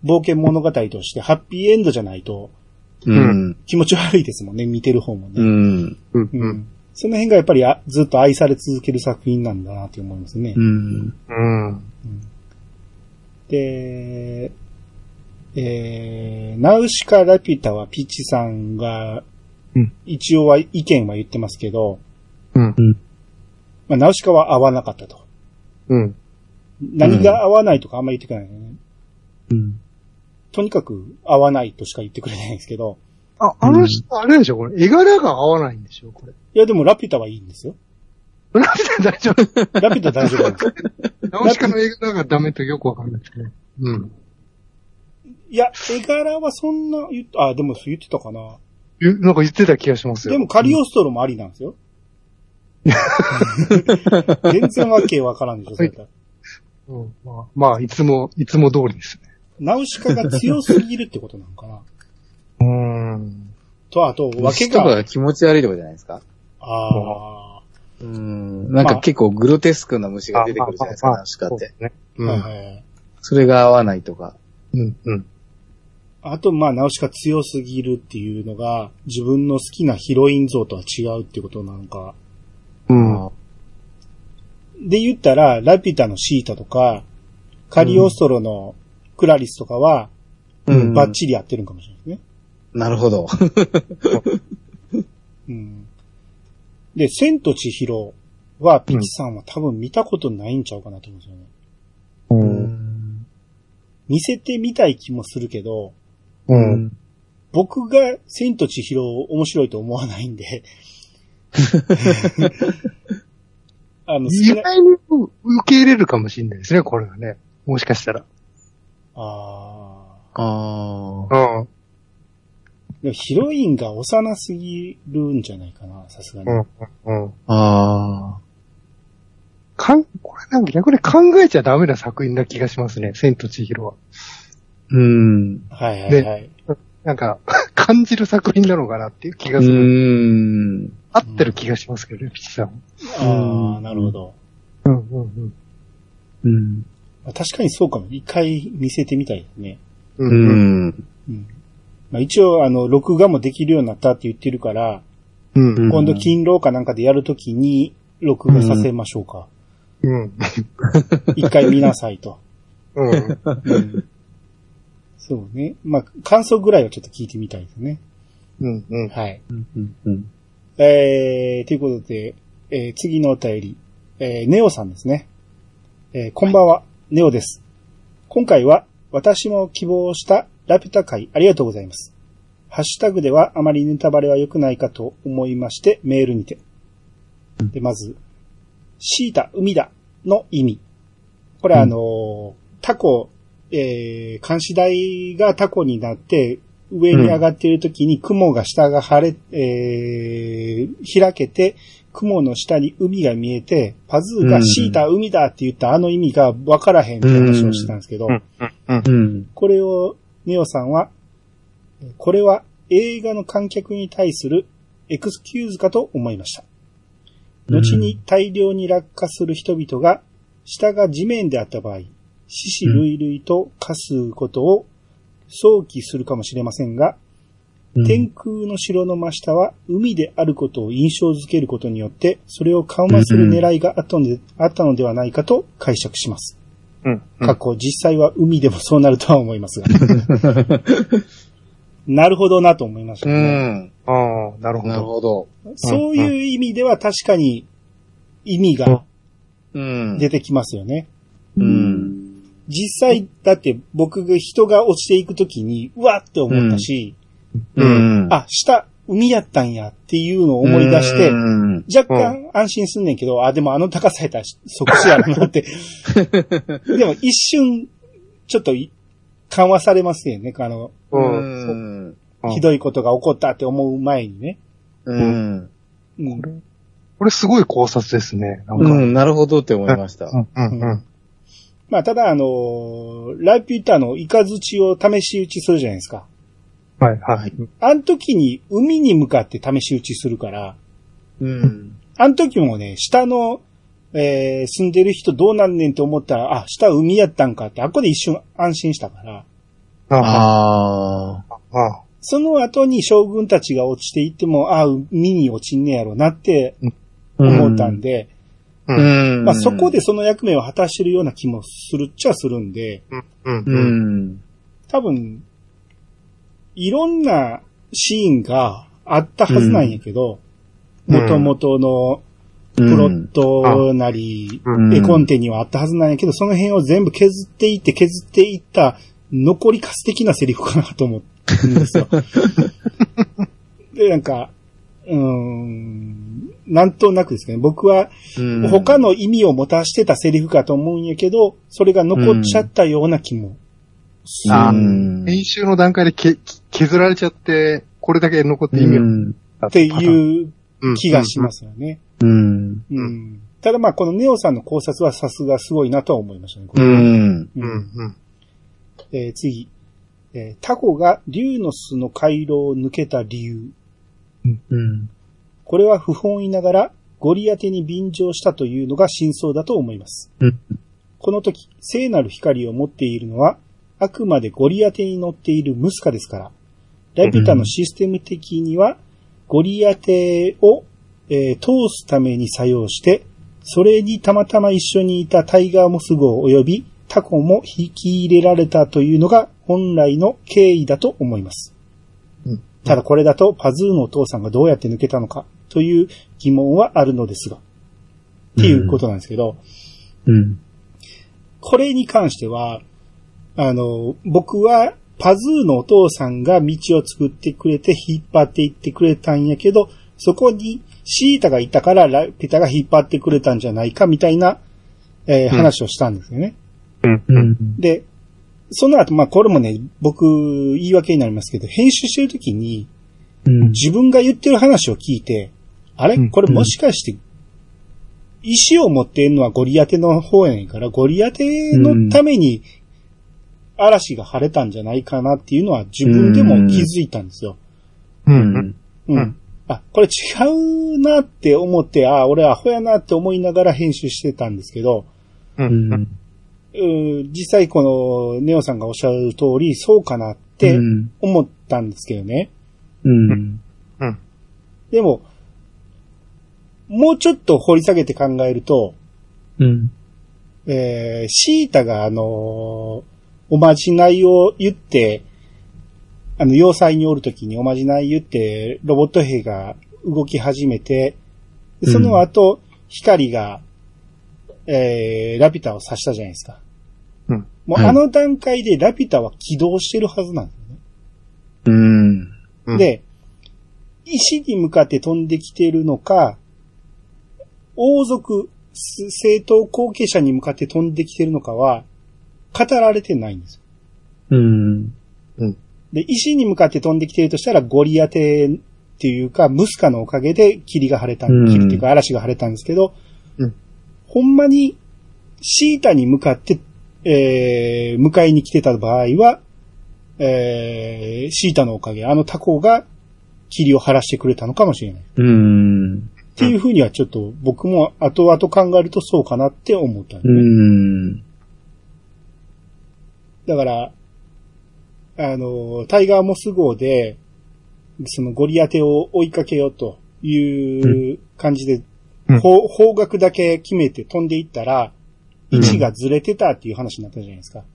冒険物語としてハッピーエンドじゃないとうん。気持ち悪いですもんね。見てる方もね。うん。うん。ううん。ん。その辺がやっぱりあずっと愛され続ける作品なんだなって思いますね。うん。うん。で、えー、ナウシカ・ラピュタはピッチさんがうん、一応は意見は言ってますけど、うん。まあ、ナウシカは合わなかったと。うん。何が合わないとかあんまり言ってくれないよね。うん。とにかく合わないとしか言ってくれないんですけど、あ、あの人、あれでしょこれ。絵柄が合わないんでしょこれ。いやでもラピュタはいいんですよ。なんで大丈夫ラピュタ大丈夫なんですよ。ナウシカの絵柄がダメとよくわかんないですね。うん。いや、絵柄はそんな言っ、あ、でも言ってたかな。ゆなんか言ってた気がしますよ。でもカリオストロもありなんですよ。*laughs* 全然わけわからんでしょ、それだったらうん、まあ、まあ、いつも、いつも通りですね。ナウシカが強すぎるってことなのかな。うーん。と、あと、わけ虫とかが、が気持ち悪いとかじゃないですか？ああ、うん。なんか結構グロテスクな虫が出てくるじゃないですか、ナウシカって。ね。うはいん。はい。それが合わないとか。うん。うん。あと、まあ、ナウシカ強すぎるっていうのが、自分の好きなヒロイン像とは違うってことなのか。うん。で言ったら、ラピュタのシータとか、カリオストロのクラリスとかは、うんバッチリ合ってるんかもしれないですね。なるほど。*laughs* うん。で、千と千尋は、ピチさんは多分見たことないんちゃうかなと思うんですよね。う。うんん。見せてみたい気もするけど、うん。僕が千と千尋を面白いと思わないんで。*laughs* あの、好意外に受け入れるかもしれないですね、これはね。もしかしたら。ああうん。あ。でもヒロインが幼すぎるんじゃないかな、さすがに。うん。うん。あ。あかん、これなんか逆に考えちゃダメな作品な気がしますね、千と千尋は。あ。うん。はいはいはい。なんか、*laughs* 感じる作品なのかなっていう気がうする。ん。合ってる気がしますけどね、ピチさんは。ああ、うんなるほど。うんうんうん。うん。まあ確かにそうかも。一回見せてみたいですね。う。うんん。うん。まあ、一応、あの、録画もできるようになったって言ってるから、うん。うん今度勤労かなんかでやるときに、録画させましょうか。うん。一回見なさいと。うん。うんそうね。まあ、感想ぐらいはちょっと聞いてみたいですね。うん。うん。はい。うん。うん。えー、ということで、えー次のお便り、えーネオさんですね。えーこんばんは、ネオです。今回は、私も希望したラピュタ会ありがとうございます。ハッシュタグではあまりネタバレは良くないかと思いましてメールにて。で、まず、シータ、海だの意味。これあのータコ、えー、監視台がタコになって、上に上がっている時に雲が下が晴れ、えー、開けて、雲の下に海が見えて、パズーがシータ、海だって言ったあの意味がわからへんって話をしてたんですけど。これを、ネオさんは、これは映画の観客に対するエクスキューズかと思いました。後に大量に落下する人々が、下が地面であった場合、死死類々と化すことを想起するかもしれませんが、天空の城の真下は海であることを印象づけることによって、それを緩和する狙いがあったので,、あったのではないかと解釈します。うん。過去、実際は海でもそうなるとは思いますが。*laughs* なるほどなと思いましたうね。ん。ああ、なるほなるど。ほど。そういう意味では確かに意味がうん。出てきますよね。うん。実際、だって僕が人が落ちていくときに、うわって思ったし、うん。あ、下、海やったんやっていうのを思い出してう、ん。若干安心すんねんけど、あ、でもあの高さやったら即死やろなって。*laughs* でも一瞬、ちょっとい緩和されますよね。あの、ひどいことが起こったって思う前にね。うん。うん。これすごい考察ですね。なんか。うん。うん。なるほどって思いました。うん。うん。まあ、ただ、あのーラピュタのイカズチを試し撃ちするじゃないですか。はい、はい。あの時に海に向かって試し撃ちするから、うん。あの時もね、下のえー住んでる人どうなんねんって思ったら、あ、下海やったんかって、あっこで一瞬安心したから、あああ。あ、あその後に将軍たちが落ちていっても、あ、海に落ちんねやろなって思ったんで、う。うんん。まあそこでその役目を果たしてるような気もするっちゃするんで、うん。う。ん。多分、いろんなシーンがあったはずなんやけど、うん。元々のプロットなり、うん。絵コンテにはあったはずなんやけど、その辺を全部削っていって削っていった残りカス的なセリフかなと思うんですよ。*laughs* で、なんか、うーん、なんとなくですね、僕はうん。他の意味を持たしてたセリフかと思うんやけど、それが残っちゃったような気も編集の段階でけ削られちゃって、これだけ残って意味をうんっていうう気がしますよね。うん。うん。ただまあ、このネオさんの考察はさすがすごいなとは思いましたね。これうん。うん。えー次。えータコが竜の巣の回廊を抜けた理由。うん。これは不本意ながらゴリアテに便乗したというのが真相だと思います。うんこの時、聖なる光を持っているのは、あくまでゴリアテに乗っているムスカですから、ラピュタのシステム的には、ゴリアテを、えー通すために作用して、それにたまたま一緒にいたタイガーモス号及びタコも引き入れられたというのが本来の経緯だと思います。うんただこれだとパズーのお父さんがどうやって抜けたのかという疑問はあるのですが。っていうことなんですけど、うん。これに関しては、あの、僕はパズーのお父さんが道を作ってくれて引っ張っていってくれたんやけど、そこにシータがいたからラピュタが引っ張ってくれたんじゃないかみたいな、えーうん話をしたんですよね。うん。で、その後、まあこれもね、僕言い訳になりますけど、編集してる時にうん。自分が言ってる話を聞いて、あれ？うんこれもしかして、石を持っているのはゴリアテの方やねんから、ゴリアテのために嵐が晴れたんじゃないかなっていうのは自分でも気づいたんですよ。う。うんん。うん。うんあ、これ違うなって思って、あ、俺アホやなって思いながら編集してたんですけど、う。うんん。うー実際このネオさんがおっしゃる通り、そうかなってうん。思ったんですけどね。うん。でも、もうちょっと掘り下げて考えると、うん。えー、シータがあのーおまじないを言って、あの、要塞におるときにおまじない言って、ロボット兵が動き始めて、でその後、光が、えー、ラピュタを刺したじゃないですか。うん。はいもうあの段階でラピュタは起動してるはずなんですよね。うん。うんで、石に向かって飛んできているのか、王族、す政党後継者に向かって飛んできているのかは、語られてないんですよ。うん。で、石に向かって飛んできているとしたら、ゴリアテっていうか、ムスカのおかげで霧が晴れた、うん霧っていうか嵐が晴れたんですけど、うんほんまに、シータに向かって、えー、迎えに来てた場合は、えー、シータのおかげ、あのタコが霧を晴らしてくれたのかもしれない。うん。っていうふうにはちょっと僕も後々考えるとそうかなって思ったんですうね。ん。だから、あの、タイガーモス号で、そのゴリアテを追いかけようという感じで、うん方方角だけ決めて飛んでいったら、位うん置がずれてたっていう話になったじゃないですか。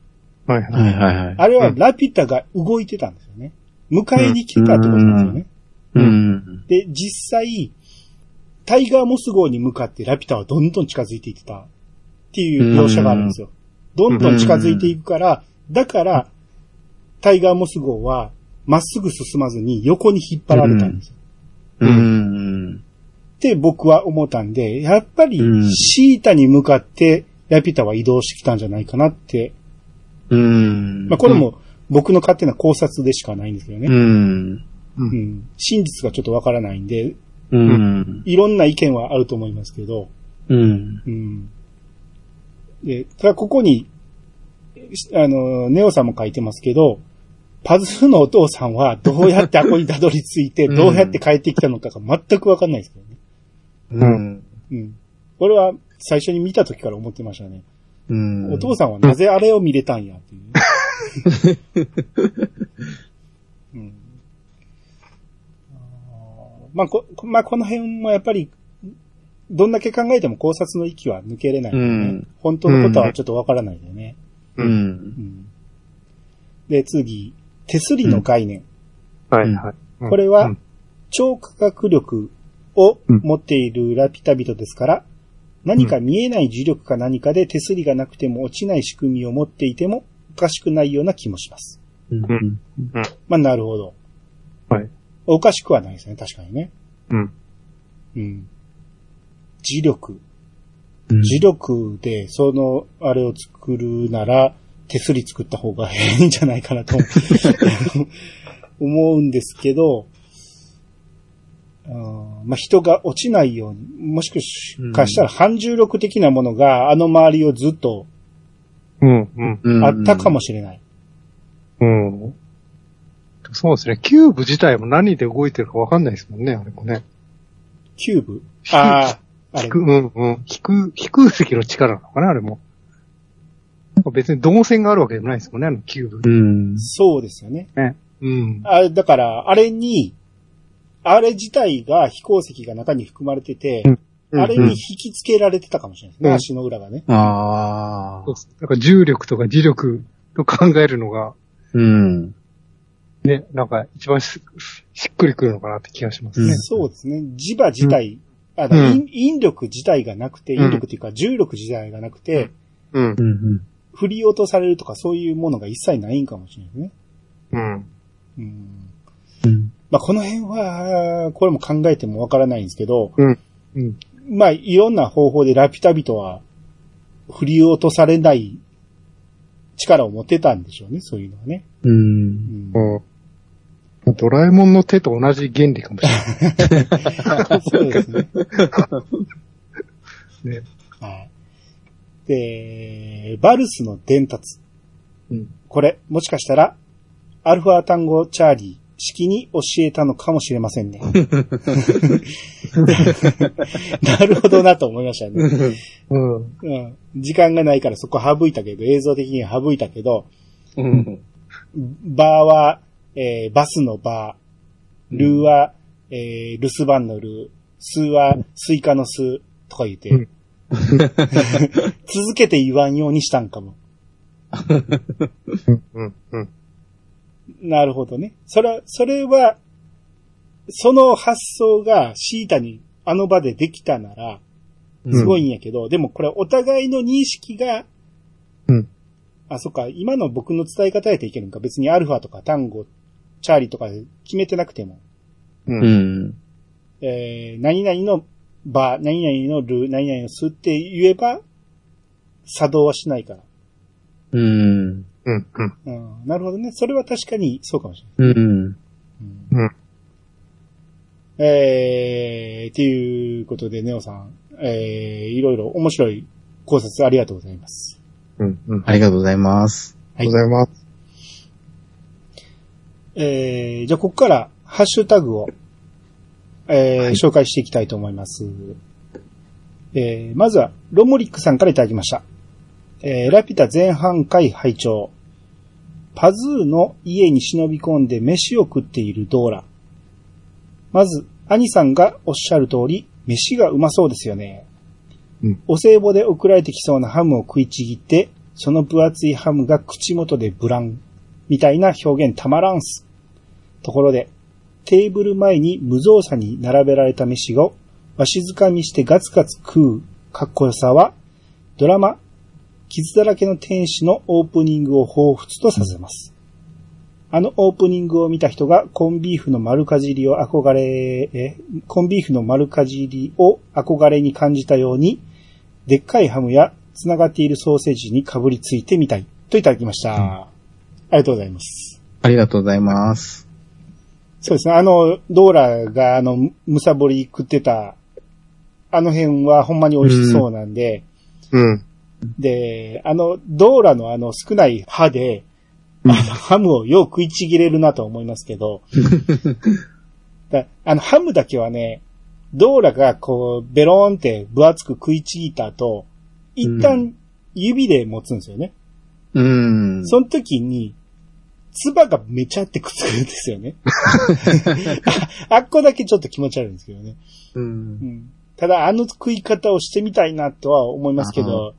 はいははいい。はいはい。あれはラピュタが動いてたんですよね。迎えに来てたってことなんですよね。うん。で、実際、タイガーモス号に向かってラピュタはどんどん近づいていってたっていう描写があるんですよ。どんどん近づいていくから、だから、タイガーモス号はまっすぐ進まずに横に引っ張られたんですよ。うん。って僕は思ったんで、やっぱりうんシータに向かってラピュタは移動してきたんじゃないかなって。うん。まあこれも僕の勝手な考察でしかないんですけどね。うん。う。うんん真実がちょっとわからないんで、うん。いろんな意見はあると思いますけど、うん。うん。で、ただここに、あの、ネオさんも書いてますけど、パズーのお父さんはどうやってあこにたどり着いて、うんどうやって帰ってきたのかが全くわかんないですけどね。うん。うん。これは最初に見た時から思ってましたね。うん。お父さんはなぜあれを見れたんやっていう。*laughs* うん、まあ、こ、まあ、この辺もやっぱり、どんだけ考えても考察の域は抜けれない、ねうん本当のことはちょっとわからないよね。う。うんんで、次、手すりの概念。はいはい。うんこれはうん超科学力を持っているラピュタ人ですから、何か見えない重力か何かで手すりがなくても落ちない仕組みを持っていてもおかしくないような気もします。うん。まあ、なるほど。はい。おかしくはないですね、確かにね。うん。うん。磁力。うん磁力で、その、あれを作るなら、手すり作った方がいいんじゃないかなと思う *laughs* んですけど、あーまあ、人が落ちないように、もしかしたら反重力的なものがあの周りをずっとうん。うん。うんあったかもしれない。うん。そうですね。キューブ自体も何で動いてるかわかんないですもんね、あれもね。キューブ？ああ、あれ引く、。うんうん。引く、引く石の力なのかな、あれも。なんか別に動線があるわけでもないですもんね、あのキューブ。うん。そうですよね。うん。あだから、あれに、あれ自体が飛行石が中に含まれてて、うんあれに引き付けられてたかもしれないですね、うん足の裏がね。ああそう。なんか重力とか磁力と考えるのが、うん。ね、なんか一番ししっくりくるのかなって気がしますね。そうですね。磁場自体、あうん引引力自体がなくて、うん引力っていうか重力自体がなくて、うんう。ん。振り落とされるとかそういうものが一切ないんかもしれないですね。うん。うんうん。まあ、この辺は、これも考えてもわからないんですけど、うん。うん。まあ、いろんな方法でラピュタ人は振り落とされない力を持ってたんでしょうね、そういうのはね。う。うんんうん。ドラえもんの手と同じ原理かもしれない。そうですね。ね。はい。で、バルスの伝達。うん。これ、もしかしたら、アルファ単語チャーリー式に教えたのかもしれませんね。*laughs* なるほどなと思いましたね。うん。うん。時間がないからそこ省いたけど、映像的には省いたけど、うん。バーは、えーバスのバー、ルーは、えー留守番のルー、スーはスイカのスーとか言って、うん *laughs* 続けて言わんようにしたんかも。うん。うん。なるほどね。それは、それは、その発想がシータにあの場でできたなら、すごいんやけど、でもこれお互いの認識が、うん。あ、そっか、今の僕の伝え方やといけるんか。別にアルファとか単語、チャーリーとか決めてなくても、う。うんん。えー、何々のバー、何々のルー、何々のスって言えば、作動はしないから。うん。うん。うん。うん、なるほどね。それは確かにそうかもしれない。うん。うんうん。えー、っていうことで、ネオさん、えー、いろいろ面白い考察ありがとうございます。うん。うん。ありがとうございます。ありがとうございます。えー、じゃあ、ここから、ハッシュタグを、えーはい紹介していきたいと思います。えー、まずは、ロモリックさんからいただきました。えー、ラピュタ前半回拝聴パズーの家に忍び込んで飯を食っているドーラ。まず、兄さんがおっしゃる通り、飯がうまそうですよね。うんお歳暮で送られてきそうなハムを食いちぎって、その分厚いハムが口元でブラン。みたいな表現たまらんす。ところで、テーブル前に無造作に並べられた飯をわしづかみしてガツガツ食うかっこよさは、ドラマ、傷だらけの天使のオープニングを彷彿とさせます。あのオープニングを見た人がコンビーフの丸かじりを憧れ、え、コンビーフの丸かじりを憧れに感じたように、でっかいハムや繋がっているソーセージにかぶりついてみたいといただきました。ありがとうございます。ありがとうございます。そうですね。あの、ドーラがあの、むさぼり食ってた、あの辺はほんまに美味しそうなんで、うん。で、あの、ドーラのあの少ない歯で、あの、ハムをよう食いちぎれるなと思いますけど、*laughs* だあの、ハムだけはね、ドーラがこう、ベローンって分厚く食いちぎった後、一う旦指で持つんですよね。うん。その時に、唾がめちゃってくっつくんですよね。*laughs* ああっこだけちょっと気持ち悪いんですけどね。う。うんん、ただ、あの食い方をしてみたいなとは思いますけど、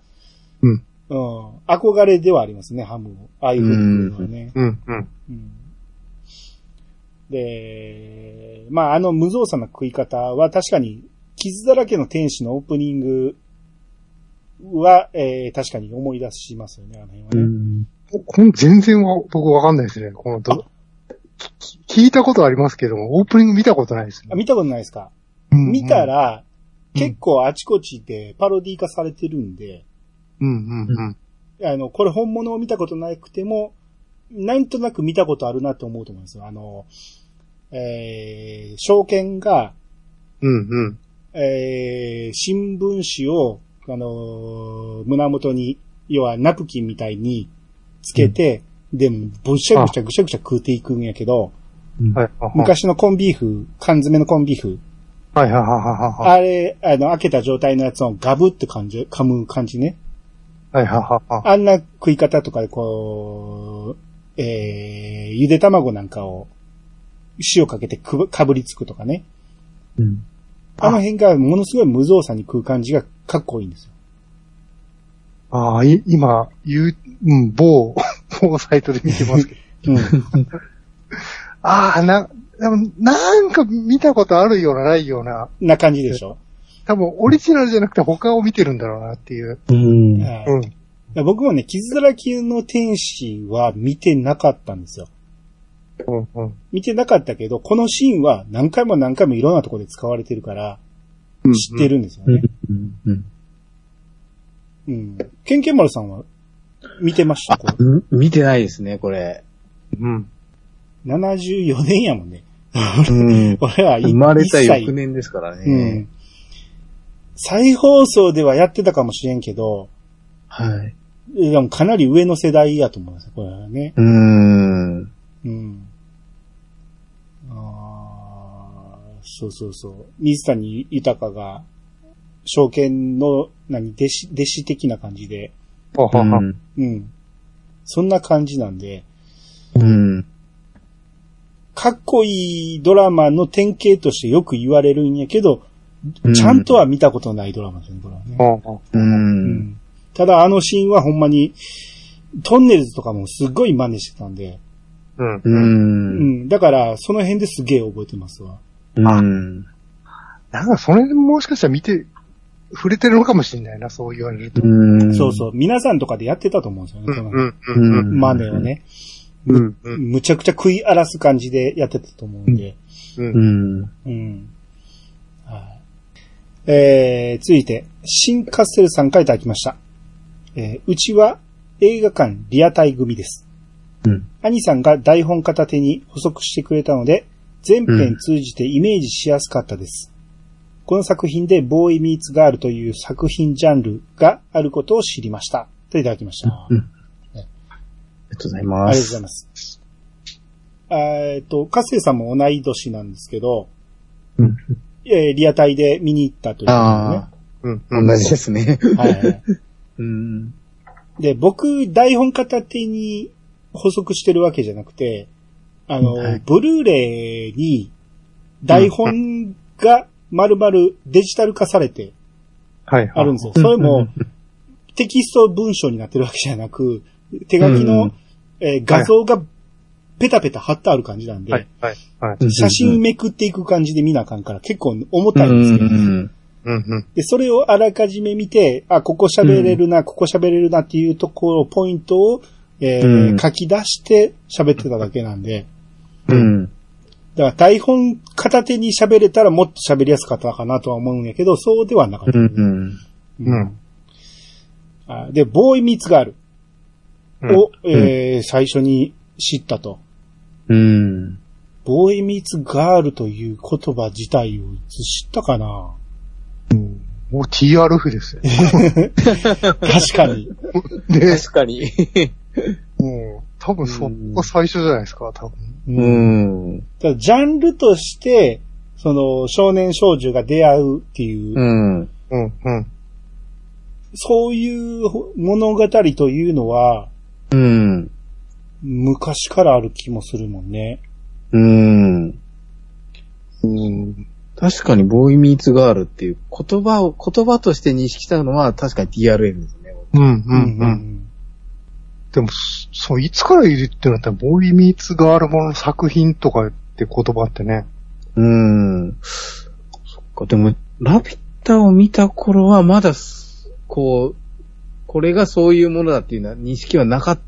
うん。うん。憧れではありますね、ハムを。ああいう風に食うのはね。うん。うん。うんで、まあ、あの無造作な食い方は確かに、傷だらけの天使のオープニングは、えー確かに思い出しますよね、あの辺はね。うん。この全然わ僕わかんないですね。このど、き聞いたことありますけども、オープニング見たことないですねあ。見たことないですか、うん見た、ら、うん結構あちこちでパロディ化されてるんで、うんうんうん。あの、これ本物を見たことなくても、なんとなく見たことあるなと思うと思うんですよ。あの、えー、証券が、うんうん。えー、新聞紙を、あのー胸元に、要はナプキンみたいにつけて、でも、ぐしゃぐしゃぐしゃぐしゃ食うていくんやけど、昔のコンビーフ、缶詰のコンビーフ、はいはいはいはい。あれ、あの、開けた状態のやつをガブって感じ、噛む感じね。はいはいはいはい。あんな食い方とかでこう、えー、ゆで卵なんかを塩かけてくかぶりつくとかね。うん。あの辺がものすごい無造作に食う感じがかっこいいんですよ。ああ、い今、言う、うん、某、*laughs* 某サイトで見てますけど。うん。ああ、な、でも、なんか見たことあるような、ないような。な感じでしょ？多分、オリジナルじゃなくて他を見てるんだろうなっていう。うん。はいうん。僕もね、傷だらけの天使は見てなかったんですよ。うん、うん。見てなかったけど、このシーンは何回も何回もいろんなところで使われてるから、うん知ってるんですよね。うん。うん。うん。ケンケンマルさんは見てましたこれうん見てないですね、これ。うん。74年やもんね。うん。*laughs* 俺はい生まれた翌年ですからうね。ん。再放送ではやってたかもしれんけど、はい。でもかなり上の世代やと思います、これはね。うーん。うん。あーそうそうそう。水谷豊が、証券の、何、弟子、弟子的な感じで、ははは。うん。そんな感じなんで、うん。かっこいいドラマの典型としてよく言われるんやけど、うんちゃんとは見たことないドラマですね、これはね。う。うんんただあのシーンはほんまに、トンネルズとかもすっごい真似してたんで、うん。う。うんん。だから、その辺ですげえ覚えてますわ。うん。なんか、それでもしかしたら見て、触れてるのかもしれないな、そう言われると。うん。そうそう。皆さんとかでやってたと思うんですよね、その、マネをね。うん。うん。むちゃくちゃ食い荒らす感じでやってたと思うんで。うん。うん。うん。はい。えー、続いて、新カッセルさんからいただきました。えーうちは映画館リアタイ組です。うん。兄さんが台本片手に補足してくれたので、全編通じてイメージしやすかったです。この作品でボーイミーツガールという作品ジャンルがあることを知りました。といただきました。うん。ありがとうございあまりがとうございす。ます。えっと、カッセルさんも同い年なんですけど、うん。えーリアタイで見に行ったということあうん。あ、同じですね。でね。はいはい。*laughs* うん。で、僕、台本片手に補足してるわけじゃなくて、あの、はいブルーレイに台本が丸々デジタル化されてはい。あるんですよ。それもテキスト文章になってるわけじゃなく、手書きの、うんえー画像がペタペタ貼ってある感じなんで、はい。はい。はい。写真めくっていく感じで見なあかんから結構重たいんですけど、うん。うん。うん。で、それをあらかじめ見て、あ、ここ喋れるな、ここ喋れるなっていうところ、ポイントを、えーうん書き出して喋ってただけなんで、うん。だから台本片手に喋れたらもっと喋りやすかったかなとは思うんやけど、そうではなかった。うん。うんあで、ボーイミーツガールうん。を、えー最初に知ったと。うん。ボーイミーツガールという言葉自体をいつ知ったかな？もう TRF ですよ。*laughs* *laughs* 確かに。で、*laughs* 確かに。もう、多分そこが最初じゃないですか、多分。うんだジャンルとして、その少年少女が出会うっていう、うん。うん、うん。そういう物語というのは、うん。昔からある気もするもんね。うん。うん。確かにボーイミーツガールっていう言葉を、言葉として認識したのは確かに TRL ですね。うん、うん、うん。でも、そそう、いつからいるってなったら、ボーイミーツガールもの作品とかって言葉ってね。うん。そっか、でも、ラピュタを見た頃はまだす、こう、これがそういうものだっていうのは認識はなかっ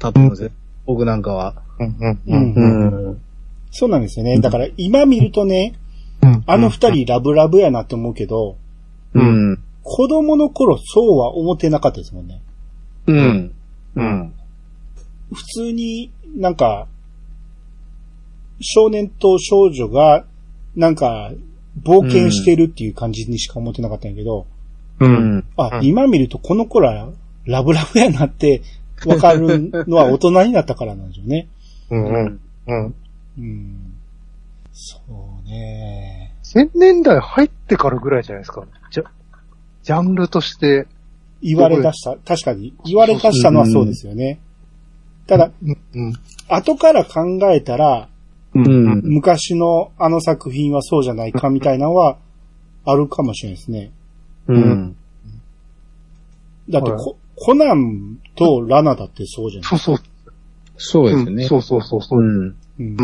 たと思うんですよ。僕なんかは。うん、うん、ううんん。うん。そうなんですよね。だから今見るとね、うんあの二人ラブラブやなって思うけど、うん。子供の頃そうは思ってなかったですもんね。うん。うん。普通になんか、少年と少女がなんか冒険してるっていう感じにしか思ってなかったんやけど、う。うんん。あ、うん今見るとこの頃はラブラブやなってわかるのは大人になったからなんでしょうね。うん、うん。うん。うん。そうね。1000年代入ってからぐらいじゃないですか。じゃ、ジャンルとして。言われ出した、確かに言われ出したのはそうですよね。ただ、うん、うん。後から考えたら、うん。昔のあの作品はそうじゃないかみたいなのはあるかもしれないですね。うん。だってはいコ、コナンとラナだってそうじゃない？そうそう。そうですね。んそうそうそうそうう。ん。うんうん、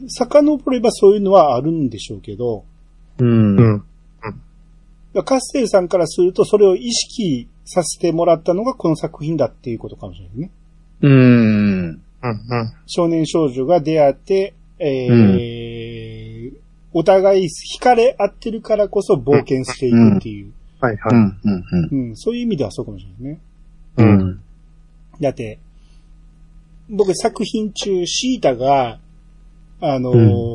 うん。遡ればそういうのはあるんでしょうけど、うん。うん。カッセルさんからするとそれを意識させてもらったのがこの作品だっていうことかもしれないね。うん。うん、うん。少年少女が出会って、えーお互い惹かれ合ってるからこそ冒険していくっていう、はい、はい。うん。うん。うんそういう意味ではそうかもしれないね。ううんん。だって、僕作品中、シータが、あの、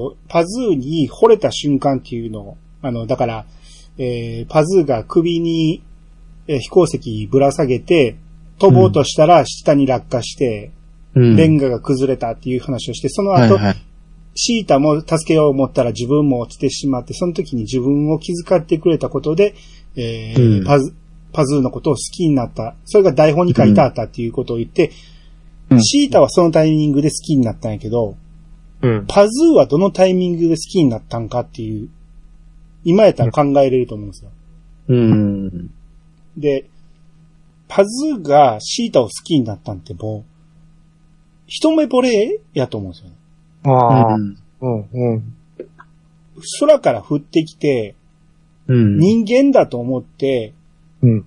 うパズーに惚れた瞬間っていうのを、あの、だから、えーパズーが首に、えー飛行石ぶら下げて、飛ぼうとしたら下に落下して、うん。レンガが崩れたっていう話をして、その後、はいはい。シータも助けよう思ったら自分も落ちてしまって、その時に自分を気遣ってくれたことで、えーうんパズ、パズーのことを好きになった。それが台本に書いてあったっていうことを言って、うんシータはそのタイミングで好きになったんやけど、うん。パズーはどのタイミングで好きになったんかっていう、今やったら考えれると思うんですよ。うん。で、パズーがシータを好きになったんってもう、一目惚れやと思うんですよね。ああ。うん。うん、うん。空から降ってきて、うん。人間だと思って、うん。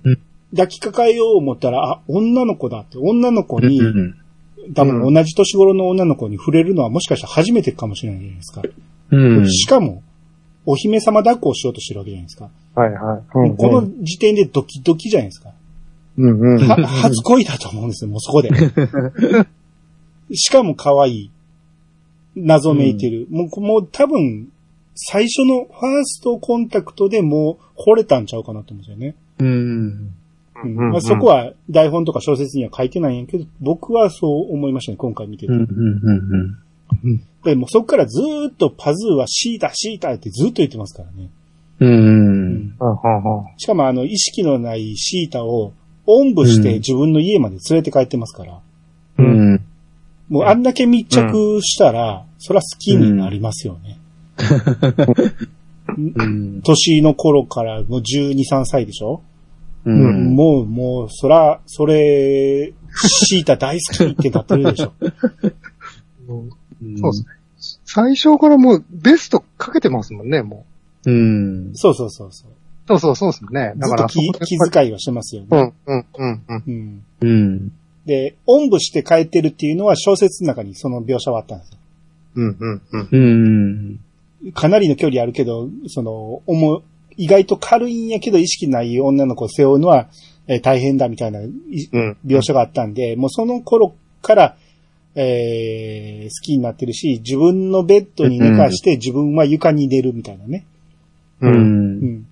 抱きかかえよう思ったら、あ、女の子だって、女の子に、うん。多分同じ年頃の女の子に触れるのはもしかしたら初めてかもしれないじゃないですか。うん。しかも、お姫様抱っこをしようとしてるわけじゃないですか。はい、はい。うん、この時点でドキドキじゃないですか。うん、うん。は初恋だと思うんですよ、もうそこで。*laughs* しかも可愛い。謎めいてる。もう、もう多分、最初のファーストコンタクトでもう惚れたんちゃうかなと思うんですよね。うん。うんうんまあ、そこは台本とか小説には書いてないんやけど、僕はそう思いましたね、今回見てて。うん。うん。でもそっからずーっとパズーはシータ、シータってずっと言ってますからね。うん。はははしかもあの、意識のないシータを、おん。ぶして自分の家まで連れて帰ってますから。うん。もうあん。だけ密着したら、そら好きになりますよね。うん。年の頃からもう12、3歳でしょ、うん。もう、もう、そら、それ、シータ大好きってなってるでしょ。そうですね。最初からもうベストかけてますもんね、もうん。そうそうそうそう。う。そうそうそうですね。だからずっと気気遣いはしてますよね。うん、うん、うん、うん。うん。うん。で、おんぶして帰ってるっていうのは小説の中にその描写はあったんですよ。うん、うん、うん。うん。かなりの距離あるけど、その、重い、意外と軽いんやけど意識ない女の子を背負うのは、えー大変だみたいないうん。描写があったんで、もうその頃から、えー好きになってるし、自分のベッドに寝かして自分は床に寝るみたいなね。う。うん。うんん。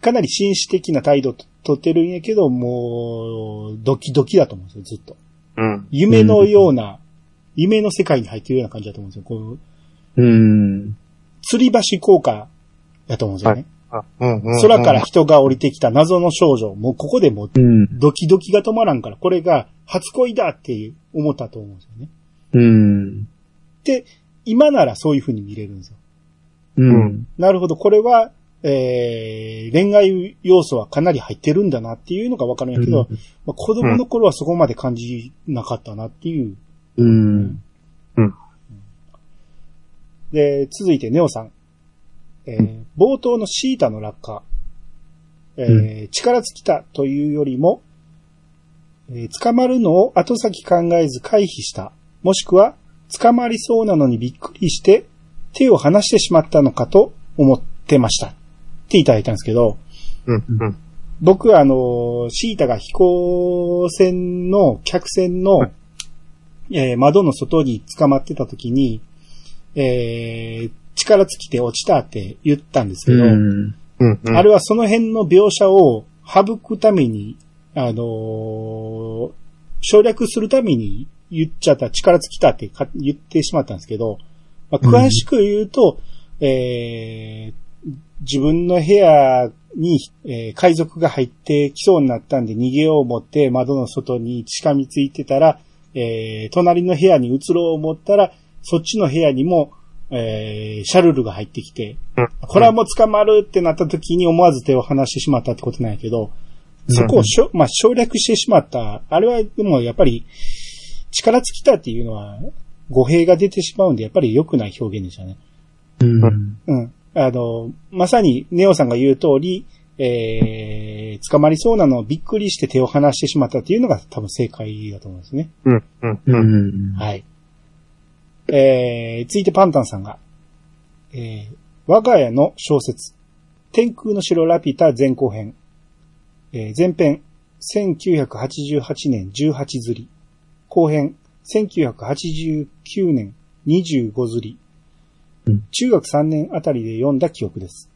かなり紳士的な態度をとってるんやけど、もう、ドキドキだと思うんですよ、ずっと。うん。夢のような、夢の世界に入ってるような感じだと思うんですよ。こううん。吊り橋効果やと思うんですよね。あうんうんうん空から人が降りてきた謎の少女、もうここでもううん。ドキドキが止まらんから、これが初恋だって思ったと思うんですよね。うん。で、今ならそういう風に見れるんですよ。うん。なるほど、これは、えー、恋愛要素はかなり入ってるんだなっていうのがわかるんやけど、まあ、子供の頃はそこまで感じなかったなっていう。うん。で、続いてネオさん。えー冒頭のシータの落下。えー力尽きたというよりも、えー捕まるのを後先考えず回避した。もしくは、捕まりそうなのにびっくりして、手を離してしまったのかと思ってました。っていただいたんですけど、うんうん。僕はあの、シータが飛行船の客船の、はいえー窓の外に捕まってた時に、えー力尽きて落ちたって言ったんですけど、うん。うんうん。あれはその辺の描写を省くために、あのー省略するために言っちゃった、力尽きたってか言ってしまったんですけど、まあ、詳しく言うと、えー自分の部屋に、えー海賊が入ってきそうになったんで逃げよう思って窓の外にしかみついてたら、えー隣の部屋に移ろう思ったら、そっちの部屋にも、えーシャルルが入ってきて、うんこれはもう捕まるってなった時に思わず手を離してしまったってことなんやけど、そこをしょ、まあ、省略してしまった。あれは、でもやっぱり、力尽きたっていうのは、語弊が出てしまうんで、やっぱり良くない表現でしたね。うん。うん。あの、まさに、ネオさんが言う通り、えー、捕まりそうなのをびっくりして手を離してしまったっていうのが多分正解だと思うんですね。うんうんううん。ん。はい。えー、続いてパンタンさんが、えー、我が家の小説、天空の城ラピュタ前後編、えー前編、1988年18釣り、後編、1989年25釣り、うん中学3年あたりで読んだ記憶です。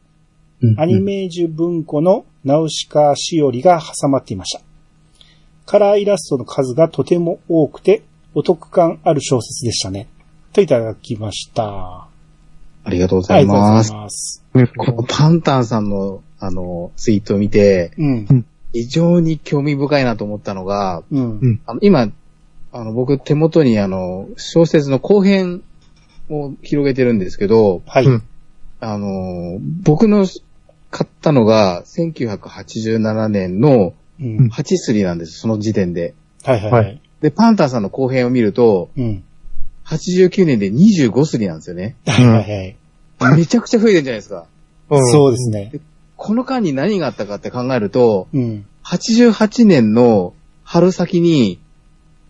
うんアニメージュ文庫のナウシカしおりが挟まっていました。カラーイラストの数がとても多くて、お得感ある小説でしたね。といただきました。ありがとうござありがとうごいますざい。ます。ねこのパンタンさんの、あの、ツイートを見て、うん。非常に興味深いなと思ったのが、うん。うんあの今、あの、僕手元にあの、小説の後編を広げてるんですけど、はい。うんあの、僕の買ったのが1987年のうん。8スリなんです、その時点で。はいはいは。はいで、パンタンさんの後編を見ると、うん。89年で25スリなんですよね。はいはいはい。めちゃくちゃ増えてるじゃないですか。うんそうですね。この間に何があったかって考えると、うん。88年の春先に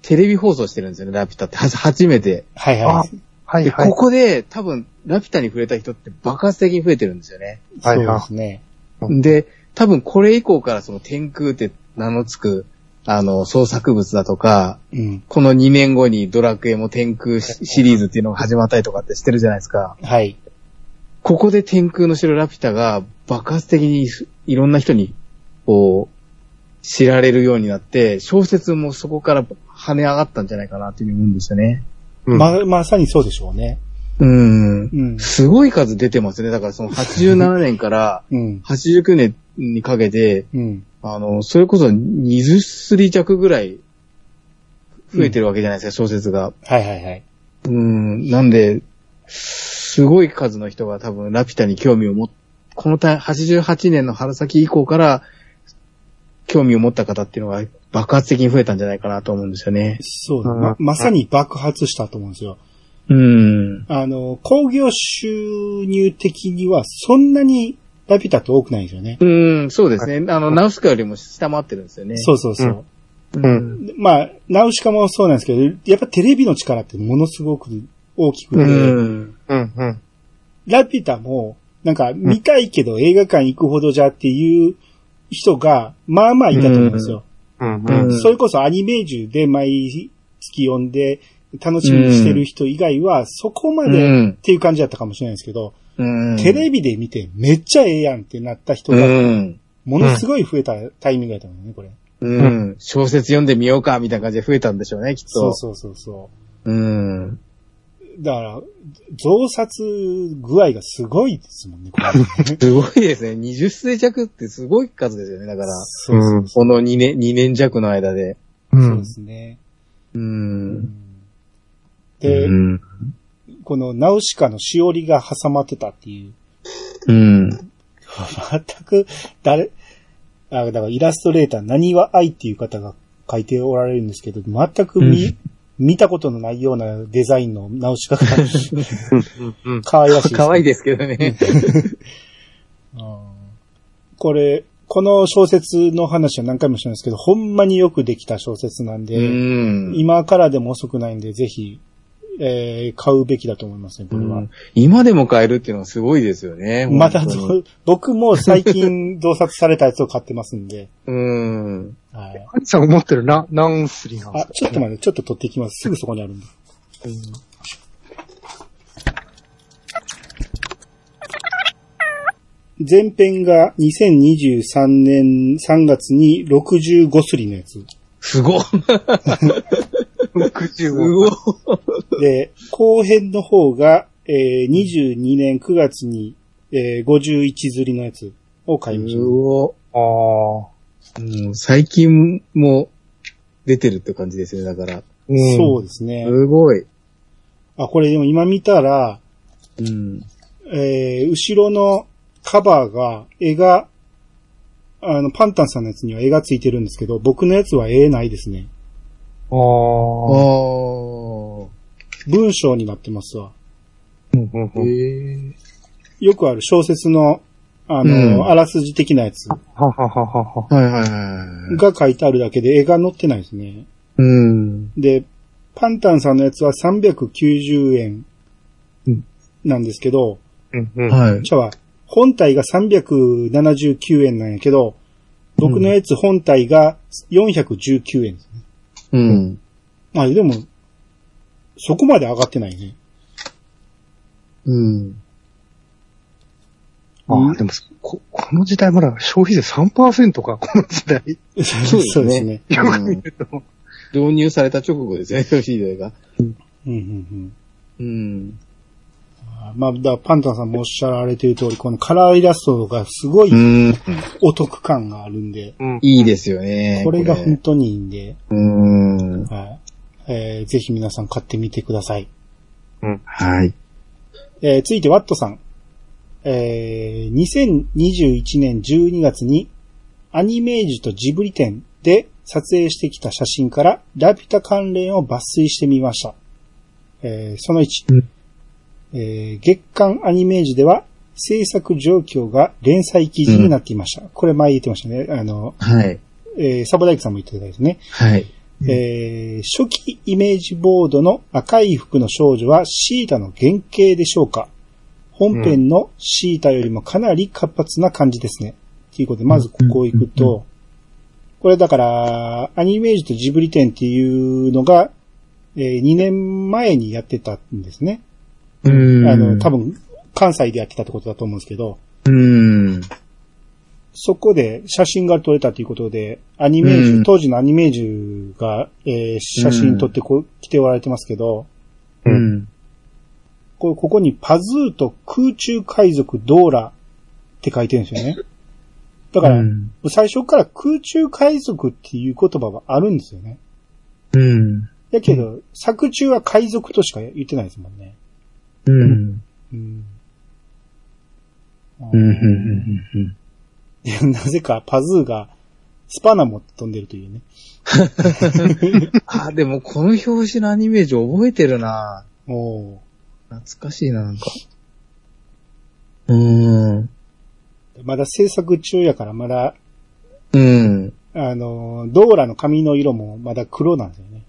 テレビ放送してるんですよね、ラピュタって。は初めて。はいはい。で、はいはいこ。こで多分、ラピュタに触れた人って爆発的に増えてるんですよね。そうはいはいですね。うんで、多分これ以降からその天空って名の付く、あの、創作物だとか、うん。この2年後にドラクエも天空シシリーズっていうのが始まったりとかってしてるじゃないですか。はい。ここで天空の城ラピュタが爆発的にいろんな人に、こう、知られるようになって、小説もそこから跳ね上がったんじゃないかなっていうふうに思うんですよね。うんま、まさにそうでしょうね。うん。うん。すごい数出てますね。だからその87年からうん。89年にかけて、うん。あの、それこそ20スリ弱ぐらい増えてるわけじゃないですか、小説が。はいはいはい。うん。なんで、すごい数の人が多分ラピュタに興味を持っ、このた88年の春先以降から興味を持った方っていうのが爆発的に増えたんじゃないかなと思うんですよね。そうだ、うんま、まさに爆発したと思うんですよ。うん。あの、工業収入的にはそんなにラピュタって多くないんですよね。うん、そうですね。あの、ナウシカよりも下回ってるんですよね。そうそうそう。うん。まあ、ナウシカもそうなんですけど、やっぱテレビの力ってものすごく大きくて、うん。うんうん。ラピュタも、なんか見たいけど映画館行くほどじゃっていう人が、まあまあいたと思うんですよ。うんううんん。それこそアニメージュで毎月読んで楽しみにしてる人以外は、そこまうでん。っていう感じだったかもしれないですけど、うん。テレビで見てめっちゃええやんってなった人うが、ん。ものすごい増えたタイミングだと思うね、これ。うん。小説読んでみようか、みたいな感じで増えたんでしょうね、きっと。そうそうそうそう。うん。だから、増刷具合がすごいですもんね、これ *laughs* すごいですね。20世弱ってすごい数ですよね。だから、そうそうこの2年、2年弱の間で。そうでうん。すね。う。うんんで、うん。このナウシカのしおりが挟まってたっていう、うん。全く、誰、あ、だからイラストレーター、何は愛っていう方が書いておられるんですけど、全く見、見たことのないようなデザインのナウシカがうん。可愛らしいです、可愛いですけどね。*laughs* これ、この小説の話は何回もしてるんですけど、ほんまによくできた小説なんで、うん。今からでも遅くないんで、ぜひ、えー買うべきだと思いますね、これは。うん今でも買えるっていうのはすごいですよね。まだ本当にど、僕も最近洞察されたやつを買ってますんで、*laughs* うん。はい。ハチさんが持ってるな、何スリなんですか、あちょっと待って、ちょっと取ってきます。すぐそこにあるんで。前編が2023年3月に65スリのやつ。すごい。60すを。ごい。で、後編の方が、えー22年9月に、えー51釣りのやつを買いましすた。ごああ。い。もう最近も出てるって感じですよね、だから。うん。そうですね。すごい。あ、これでも今見たら、うん。えー後ろのカバーが、絵が、あの、パンタンさんのやつには絵がついてるんですけど、僕のやつは絵ないですね。ああ。文章になってますわ。うんうんうんええ。よくある小説の、あの、うんあらすじ的なやつははははは。はいはいはい。が書いてあるだけで絵が載ってないですね。うん。で、パンタンさんのやつは390円うんなんですけど、うんうん。はい。じゃあ、本体が379円なんやけど、僕のやつ本体が419円ですね。うん。まあでも、そこまで上がってないね。うん。ああ、でも、こ、この時代まだ消費税3%か、*laughs* この時代。そうですね。よく見ると。導入された直後ですね、消費税が。うんうんうんうん。あまあ、だパンタンさんもおっしゃられている通り、このカラーイラストがすごいうん。お得感があるんで、うん。いいですよね。これが本当にいいんで、うん。はいえーぜひ皆さん買ってみてください。はい。えー続いてワットさん。えー2021年12月にアニメージュとジブリ展で撮影してきた写真からラピュタ関連を抜粋してみました。えーその1、うんえー月刊アニメージュでは制作状況が連載記事になっていました。これ前言ってましたね。あの、はい。えーサボダイクさんも言ってたですね。はい。えー初期イメージボードの赤い服の少女はシータの原型でしょうか本編のシータよりもかなり活発な感じですね。ということで、まずここ行くと、これだから、アニメージュとジブリ展っていうのが、え2年前にやってたんですね。うんあの、多分、関西でやってたってことだと思うんですけど、うん。そこで写真が撮れたということで、アニメージュ、うん当時のアニメージュが、えー写真撮ってこう、来ておられてますけど、うん。こここにパズーと空中海賊ドーラって書いてるんですよね。だから、うん最初から空中海賊っていう言葉はあるんですよね。うん。だけど、作中は海賊としか言ってないですもんね。うん。うん。うん。うん。でなぜかパズーがスパナも飛ん。でるというね。あ、でもこの表紙のアニメージュ覚えてるなおー懐かしいな、なん。か。うーん。まだ制作中やからまだ、うん。あの、ドーラの髪の色もまだ黒なん。ですよね。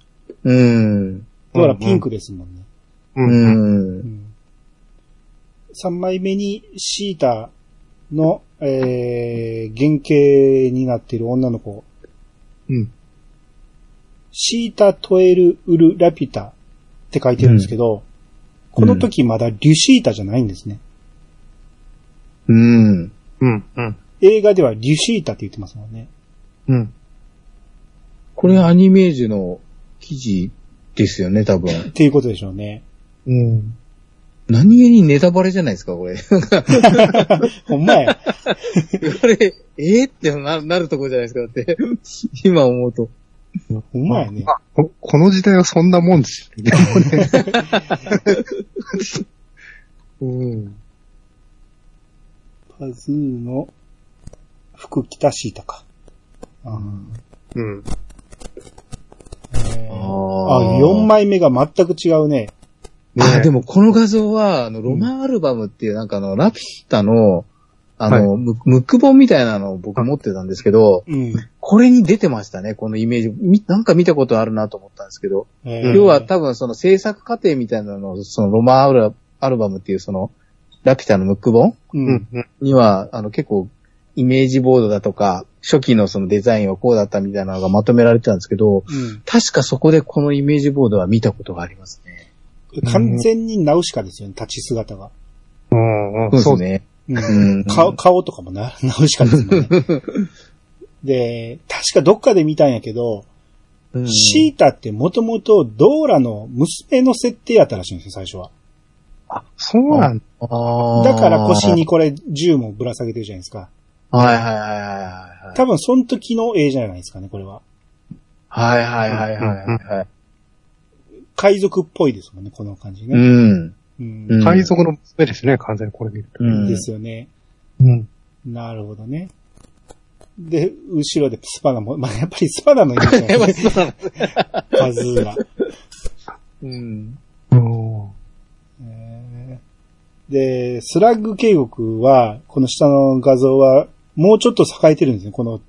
うん。ドーラピンクですもん。ね。う。うん。ん。3枚目にシータの、えー、原型になっている女の子。うん。シータ・トエル・ウル・ラピュタって書いてるんですけど、この時まだリュシータじゃないんですね。うん。うん。うん。映画ではリュシータって言ってますもんね。うん。これアニメージュの記事ですよね、多分。っていうことでしょうね。うん。何気にネタバレじゃないですか、これ。*laughs* ほんまや。これ、えー、ってななるとこじゃないですか、だって。今思うと。ほんまやね。まあここの時代はそんなもんです。でもね。うん。パズーの福北シータか。あうん。えーああ、4枚目が全く違うね。あ、でもこの画像は、あの、ロマンアルバムっていうなんかあの、ラピュタの、あの、ムムック本みたいなのを僕持ってたんですけど、うん。これに出てましたね、このイメージ。みなんか見たことあるなと思ったんですけど、えー要は多分その制作過程みたいなのを、そのロマンアルアルバムっていうその、ラピュタのムック本う。うんん。うん。には、あの結構、イメージボードだとか、初期のそのデザインはこうだったみたいなのがまとめられてたんですけど、うん確かそこでこのイメージボードは見たことがありますね。完全にナウシカですよね、立ち姿が。うん。うん。そうね。顔顔とかもな、ナウシカですもんね。*laughs* で、確かどっかで見たんやけど、うんシータってもともとドーラの娘の設定やったらしいんですよ、最初は。あ、そうなんだ。だから腰。にこれ銃もぶら下げてるじゃないですか。はいはいはいはいはい。多分その時の絵じゃないですかね、これは。はいはいはいはいはい。海賊っぽいですもんね、この感じうね。ん。うんうん海賊の娘ですね、完全にこれ見ると。うんですよね。うん。なるほどね。で、後ろでスパナも、*laughs* まあ、やっぱりスパナのイメージなん *laughs* やっぱですねりそうなんですパズーラ。うん。うん。えーで、スラッグ渓谷は、この下の画像は、もうちょっと栄えてるんですね、この、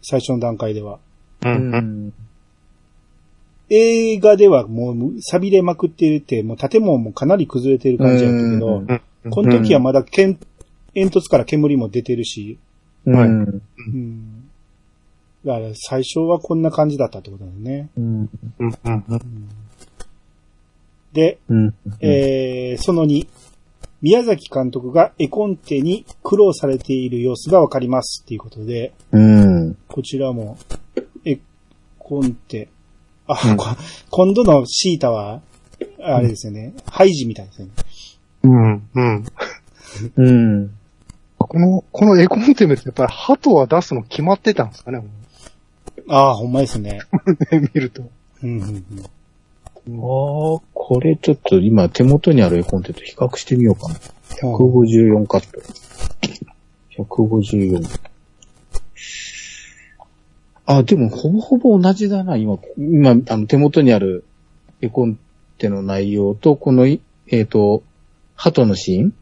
最初の段階では。う。うんん。映画ではもう錆びれまくっていて、もう建物もかなり崩れてる感じだったけど、うんこの時はまだけん煙突から煙も出てるし、はいうん。うん。だから最初はこんな感じだったってことですね。うん。うん。うん。うん。で、うん。えー、その2、宮崎監督が絵コンテに苦労されている様子がわかりますっていうことで、うん。こちらも、絵コンテ、あ、こ今度のシータは、あれですよね、ハイジみたいですよね。うん。うん。うん。この、この絵コンテムってやっぱり鳩は出すの決まってたんですかね、もああ、ほんまですね *laughs* 見ると。うんうんうんああ、これちょっと今手元にある絵コンテと比較してみようかな。154カット。154。あ、でもほぼほぼ同じだな、今。今、あの手元にある絵コンテの内容と、このい、えっ、と、鳩のシーン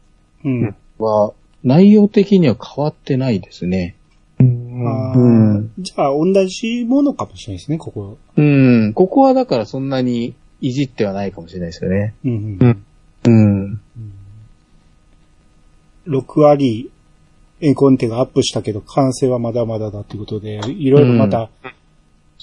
うん。は、内容的には変わってないですね。うん。じゃあ、同じものかもしれないですね、ここ。うん。ここはだからそんなにいじってはないかもしれないですよね。うんうんうん。6割絵コンテがアップしたけど、完成はまだまだだっていうことで、いろいろまた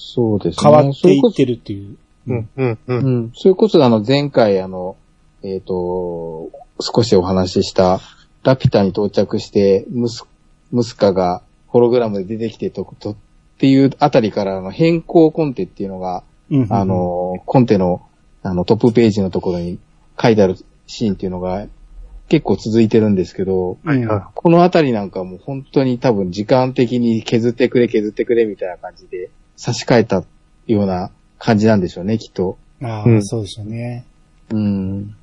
そうですね。変わっていってるっていう。うん。うん。うん。うん。それこそあの前回あの、えっ、と、少しお話しした、ラピュタに到着して、ムス、ムスカがホログラムで出てきてと、と、っていうあたりからの変更コンテっていうのが、うんうんあ、の、コンテの、あの、トップページのところに書いてあるシーンっていうのが結構続いてるんですけど、うんはこのあたりなんかもう本当に多分時間的に削ってくれ削ってくれみたいな感じで差し替えたような感じなんでしょうね、きっと。ああ、うんそうですよね。うん。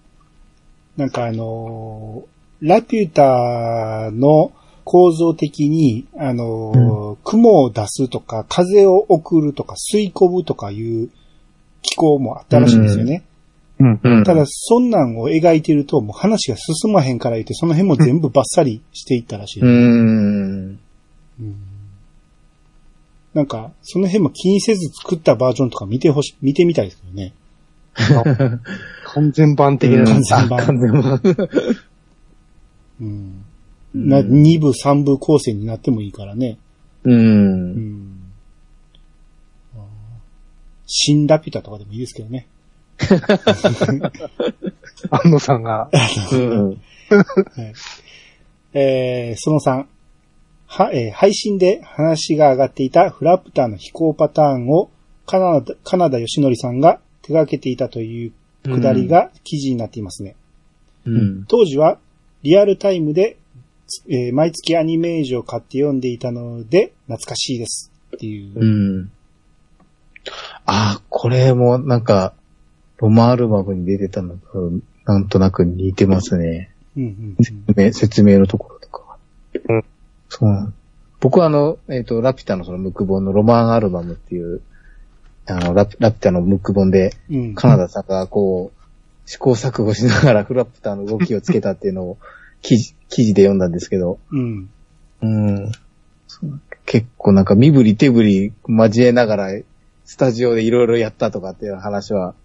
なんかあのーラピュタの構造的に、あのー雲を出すとか、風を送るとか、吸い込むとかいう機構もあったらしいんですよね。うん。うんただ、そんなんを描いてると、もう話が進まへんから言って、その辺も全部バッサリしていったらしい。うーん。うんなんか、その辺も気にせず作ったバージョンとか見てほし、見てみたいですけどね。*laughs* 完全版的な。完全版あ完全版。うん。な、2部、3部構成になってもいいからね。う。うんん。あー新ラピュタとかでもいいですけどね。*laughs* 安野さんが。うん。えー、その3。は、えー配信で話が上がっていたフラプターの飛行パターンをカナダ、カナダ吉則さんが手掛けていたというくだりが記事になっていますね。うん。当時はリアルタイムで、えー毎月アニメージュを買って読んでいたので懐かしいですっていう。うん。あ、これもなんか、ロマンアルバムに出てたのと、なんとなく似てますね。うんうん説明説明のところとか。うんそう僕はあの、えっ、と、ラピュタのそのムック本のロマンアルバムっていう、あの、ラピラピュタのムック本で、うんうんカナダさんがこう、試行錯誤しながら *laughs* フラピュタの動きをつけたっていうのを記事、記事で読んだんですけど、うん。うん。結構なんか身振り手振り交えながら、スタジオでいろいろやったとかっていう話は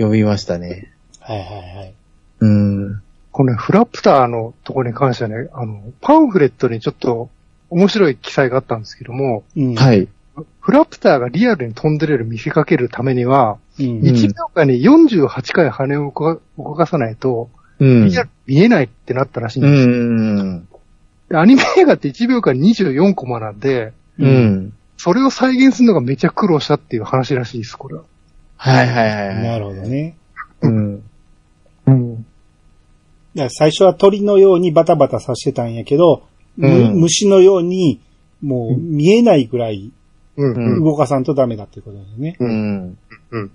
読みましたね。はいはいはい。うん。このね、フラプターのところに関してはね、あの、パンフレットにちょっと面白い記載があったんですけども、うん。。はいい。フラプターがリアルに飛んでれる見せかけるためには、うん。1秒間に48回羽を動かさないと、うん。リアル見えないってなったらしいんうですよ。ん。でアニメ映画って1秒間に24コマなんで、うん。それを再現するのがめちゃ苦労したっていう話らしいです、これは。はいはいはいはい。なるほどね。うん。うん。だから最初は鳥のようにバタバタさせてたんやけど、むうん虫のように、もう見えないぐらいうん。うん動かさんとダメだってことだよね。うん。うん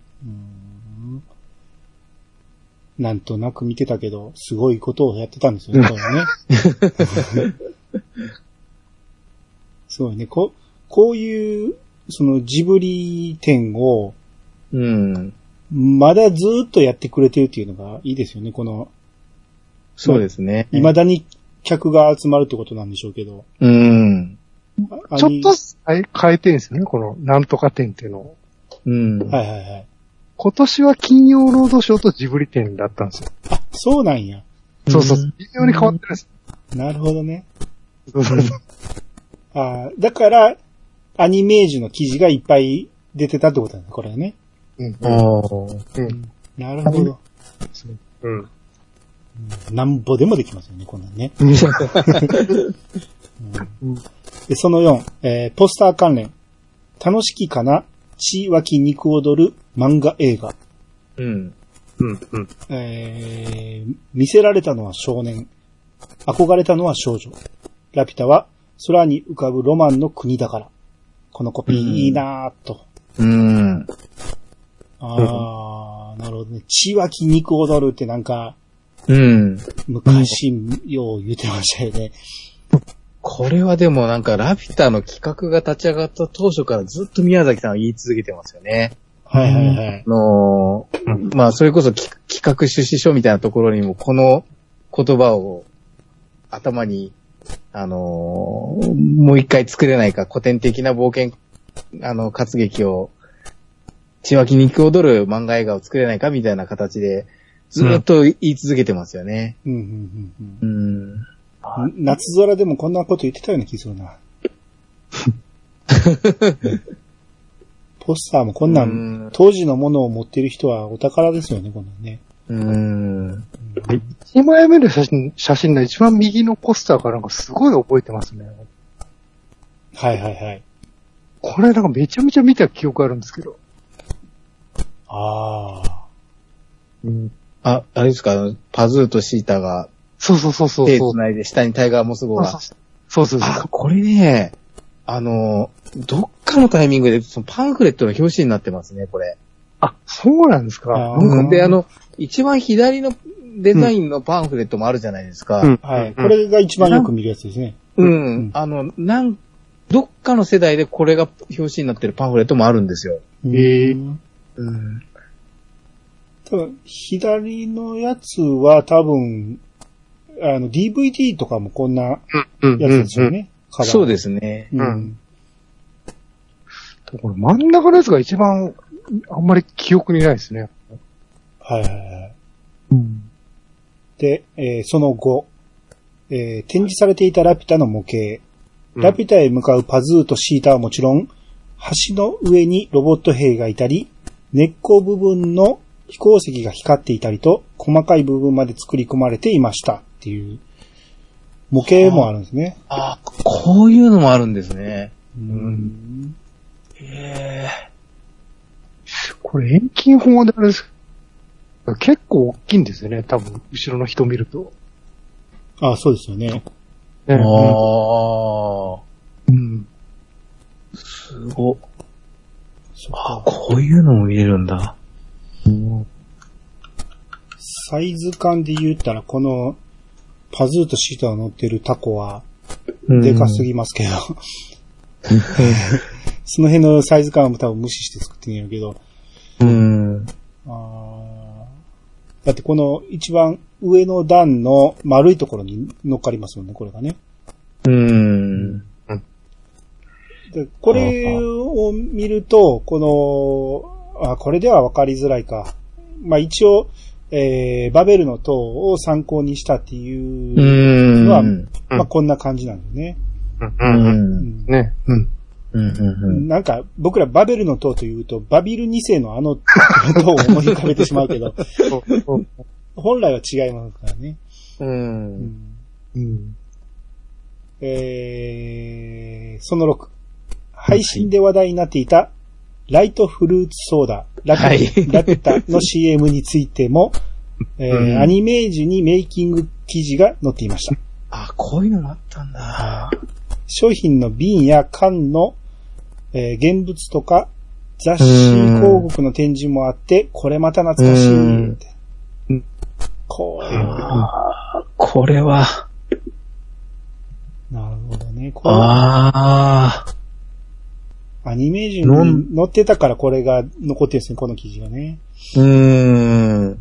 なんとなく見てたけど、すごいことをやってたんですよね、これね。すごいね。ここういう、そのジブリ展を、うん。まだずーっとやってくれてるっていうのがいいですよね。この、そうですね。未だに客が集まるってことなんでしょうけど。うん。あちょっと変えてるんですよね、このなんとか展っていうのを。うん。はいはいはい。今年は金曜ロードショーとジブリ展だったんですよ。あ、そうなんや。そうそうそう。微妙に変わってるんです。なるほどね。そうそうそうあーだから、アニメージュの記事がいっぱい出てたってことだね、これはね。うんああ。うん。なるほど。うん。なんぼでもできますよね、こんなんね。うん。で、その4、えーポスター関連。楽しきかな血湧き肉踊る漫画映画。うん。うん。うん。えー見せられたのは少年。憧れたのは少女。ラピュタは空に浮かぶロマンの国だから。このコピーいいなぁと。うん。あー、なるほどね。血湧き肉踊るってなんか、うん。昔、よう言ってましたよね。これはでもなんかラピュタの企画が立ち上がった当初からずっと宮崎さんは言い続けてますよね。はいはいはい。あのーまあそれこそき企画趣旨書みたいなところにもこの言葉を頭に、あのーもう一回作れないか古典的な冒険、あの、活劇を、血湧き肉踊る漫画映画を作れないかみたいな形で、ずっと言い続けてますよね。うんうんうんうんうん。夏空でもこんなこと言ってたような気するな。ポスターもこんなん、うん当時のものを持ってる人はお宝ですよね、こんなんね。うん。1枚目の写真、写真の一番右のポスターからなんかすごい覚えてますね。はいはいはい。これなんかめちゃめちゃ見た記憶あるんですけど。ああ。うん。あ、あれですか、パズーとシータがそうそうそうそうそう。手繋いで下にタイガーモス号が。そうそうそう。あ、これね、あの、どっかのタイミングでそのパンフレットの表紙になってますね、これ。あ、そうなんですか？んで、あの、一番左のデザインのパンフレットもあるじゃないですか。うんはい。これが一番よく見るやつですね。うん。うんあの、なん、どっかの世代でこれが表紙になってるパンフレットもあるんですよ。へえうんうん。多分、左のやつは多分、あの、DVD とかもこんなうんやつですよね。カバーそうですね。う。うんこれ真ん中のやつが一番、あんまり記憶にないですね。はいはいはい。うん。で、えーその後、えー展示されていたラピュタの模型。うんラピュタへ向かうパズーとシータはもちろん、橋の上にロボット兵がいたり、根っこ部分の飛行石が光っていたりと、細かい部分まで作り込まれていましたっていう、模型もあるんですね。あ、こういうのもあるんですね。うんへこれ遠近法であれです。結構大きいんですよね、多分、後ろの人見ると。ああ、そうですよね。ねああ、うん。すご。そっあかこういうのも見れるんだ。うんサイズ感で言ったら、この、パズーとシートが乗ってるタコは、でかすぎますけど。*laughs* その辺のサイズ感は多分無視して作ってんやるけど。うん。あーだってこの一番上の段の丸いところに乗っかりますもんね、これがね。うん。でこれを見ると、この、あ、これでは分かりづらいか。まあ一応、えー、バベルの塔を参考にしたっていううのは、ん。まあこんな感じなんだよね。うん。ううん。ん。ね。うん。うん。うん。なん。か、僕らバベルの塔というと、バビル2世のあの塔を思い浮かべてしまうけど、本来は違いますからね。う。うん。ん。うん。えー、その6。配信で話題になっていた、ライトフルーツソーダ、ラピ,、はいラピュタの CM についても、*laughs* えーうんアニメージュにメイキング記事が載っていました。あ、こういうのもあったんだ。商品の瓶や缶の、えー現物とか雑誌広告の展示もあって、これまた懐かしいってうん。こう、あーこれは、なるほどね。これああ、アニメージュに載ってたからこれが残ってるんですね、この記事がね。うーん。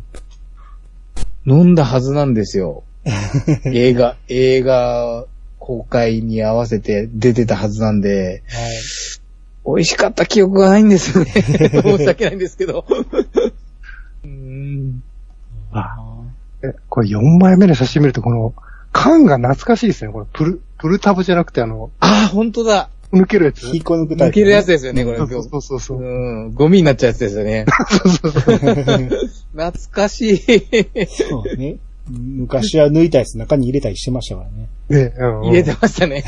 飲んだはずなんですよ。*laughs* 映画、映画公開に合わせて出てたはずなんで、はい。美味しかった記憶がないんですよね。*laughs* 申し訳ないんですけど。うーん。あえこれ4枚目の写真見ると、この、缶が懐かしいですね。これ、プル、プルタブじゃなくて、あの、ああ、本当だ。抜けるやつ。引っこ抜くタイプ、抜けるやつですよね、これ。そうそうそうそう。うん。ゴミになっちゃうやつですよね。そうそうそう。懐かしい。そうね。昔は抜いたやつ中に入れたりしてましたからね。ね、うん入れてましたね。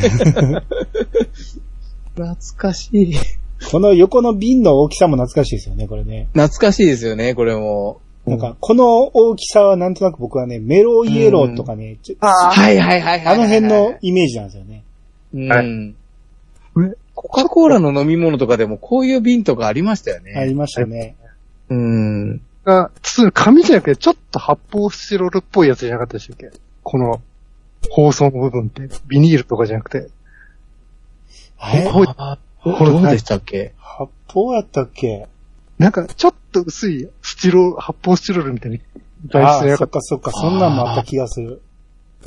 懐かしい。この横の瓶の大きさも懐かしいですよね、これね。懐かしいですよね、これも。なんか、この大きさはなんとなく僕はね、メロイエローとかね、ちょあはいはいはいはい。あの辺のイメージなんですよね。うん。上コカ・コーラの飲み物とかでもこういう瓶とかありましたよね。ありましたね。うん。が、紙じゃなくて、ちょっと発泡スチロールっぽいやつじゃなかったでしたっけ？この、包装の部分って、ビニールとかじゃなくて。え？これどうでしたっけ？発泡やったっけ？なんか、ちょっと薄いスチロール、発泡スチロールみたいに、材ああ、質じゃなかっそっかそっか、そんなんもあった気がする。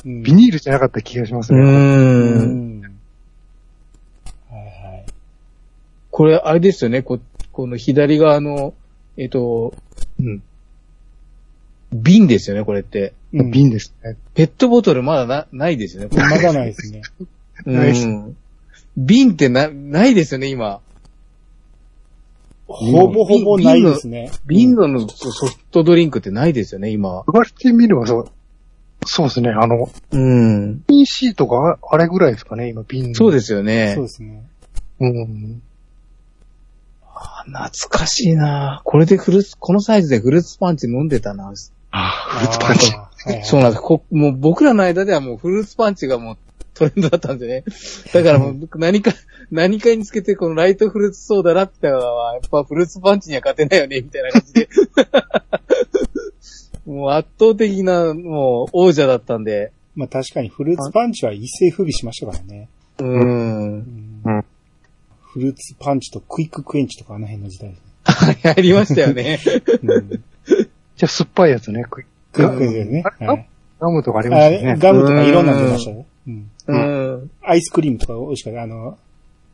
うんた。ビニールじゃなかった気がしますう。ね。うんん。はいはい。これ、あれですよね、こ、この左側の、えっと、うん。瓶ですよね、これって。うん瓶ですね。ペットボトルまだな、ないですよね。これまだないですね。ないっすうん。瓶ってな、ないですよね、今。ほぼほぼないですね。瓶ののソフトドリンクってないですよね、今。言われてみればそう、そうですね。あの、うん。PC とか、あれぐらいですかね、今、瓶。。そうですすよねそう。ですね。うん。あ懐かしいなこれでフルーツ、このサイズでフルーツパンチ飲んでたな。あフルーツパンチ。そうなん *laughs* です。こもう僕らの間ではもうフルーツパンチがもうトレンドだったんでね。だからもう何か、*laughs* 何かにつけてこのライトフルーツソーダラピュタはやっぱフルーツパンチには勝てないよね、みたいな感じで。*laughs* もう圧倒的なもう王者だったんで。まあ確かにフルーツパンチは一世風靡しましたからね。う。うんんうんフルーツパンチとクイッククエンチとかあの辺の時代です入りましたよね。ね。うんじゃあ、酸っぱいやつね。クイクイッククエンチね。ガムとかありましたね。ガムとかいろんなの出ましたよ。うんうん。アイスクリームとか美味しかった。あの、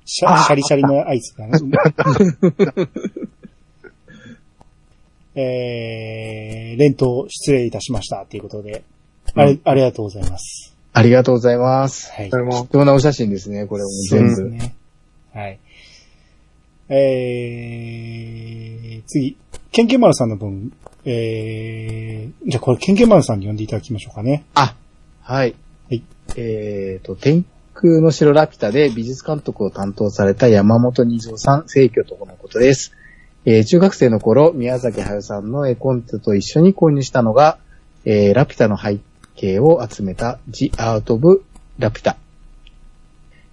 シャあシャリシャリのアイスがね。*laughs* えー、連投失礼いたしました。ということで、あれ、ありがとうございます。ありがとうございます。はいそ。れも、貴重なお写真ですね、これもそう全部。ですね。はい。えー、次、ケンケンマルさんの分、えー、じゃあこれケンケンマルさんに呼んでいただきましょうかね。あ、はい。はい。えっ、と、天空の城ラピュタで美術監督を担当された山本二条さん、聖居とのことです。えー中学生の頃、宮崎駿さんの絵コンテと一緒に購入したのが、えーラピュタの背景を集めた The Art of ラピュタ。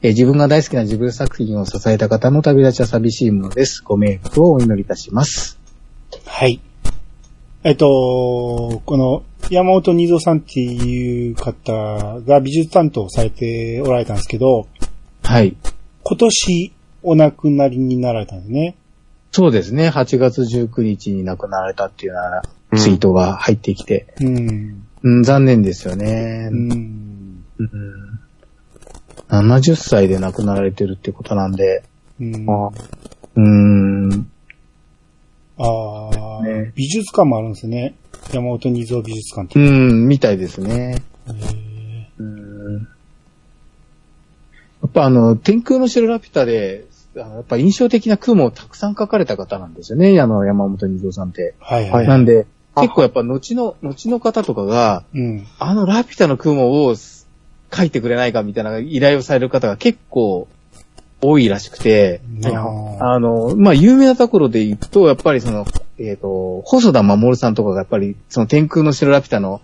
えー自分が大好きな自分作品を支えた方の旅立ちは寂しいものです。ご冥福をお祈りいたします。はい。えっと、この山本二蔵さんっていう方が美術担当されておられたんですけど、はい。今年お亡くなりになられたんですね。そうですね。8月19日に亡くなられたっていうようなツイートが入ってきて、うん。うん、残念ですよね。うん。うん70歳で亡くなられてるってことなんで、うん、あうーん、ああ、ね美術館もあるんですね。山本二蔵美術館って。うん、みたいですね。うん。やっぱあの、天空の城ラピュタで、あのやっぱ印象的な雲をたくさん描かれた方なんですよね、あの、山本二蔵さんって。はいは。はいいなんで、あ結構やっぱ後の、後の方とかが、うん。あのラピュタの雲を描いてくれないかみたいな依頼をされる方が結構多いらしくて、あの、まあ、有名なところで言うと、やっぱりその、えっ、と、細田守さんとかがやっぱり、その天空の城ラピュタの、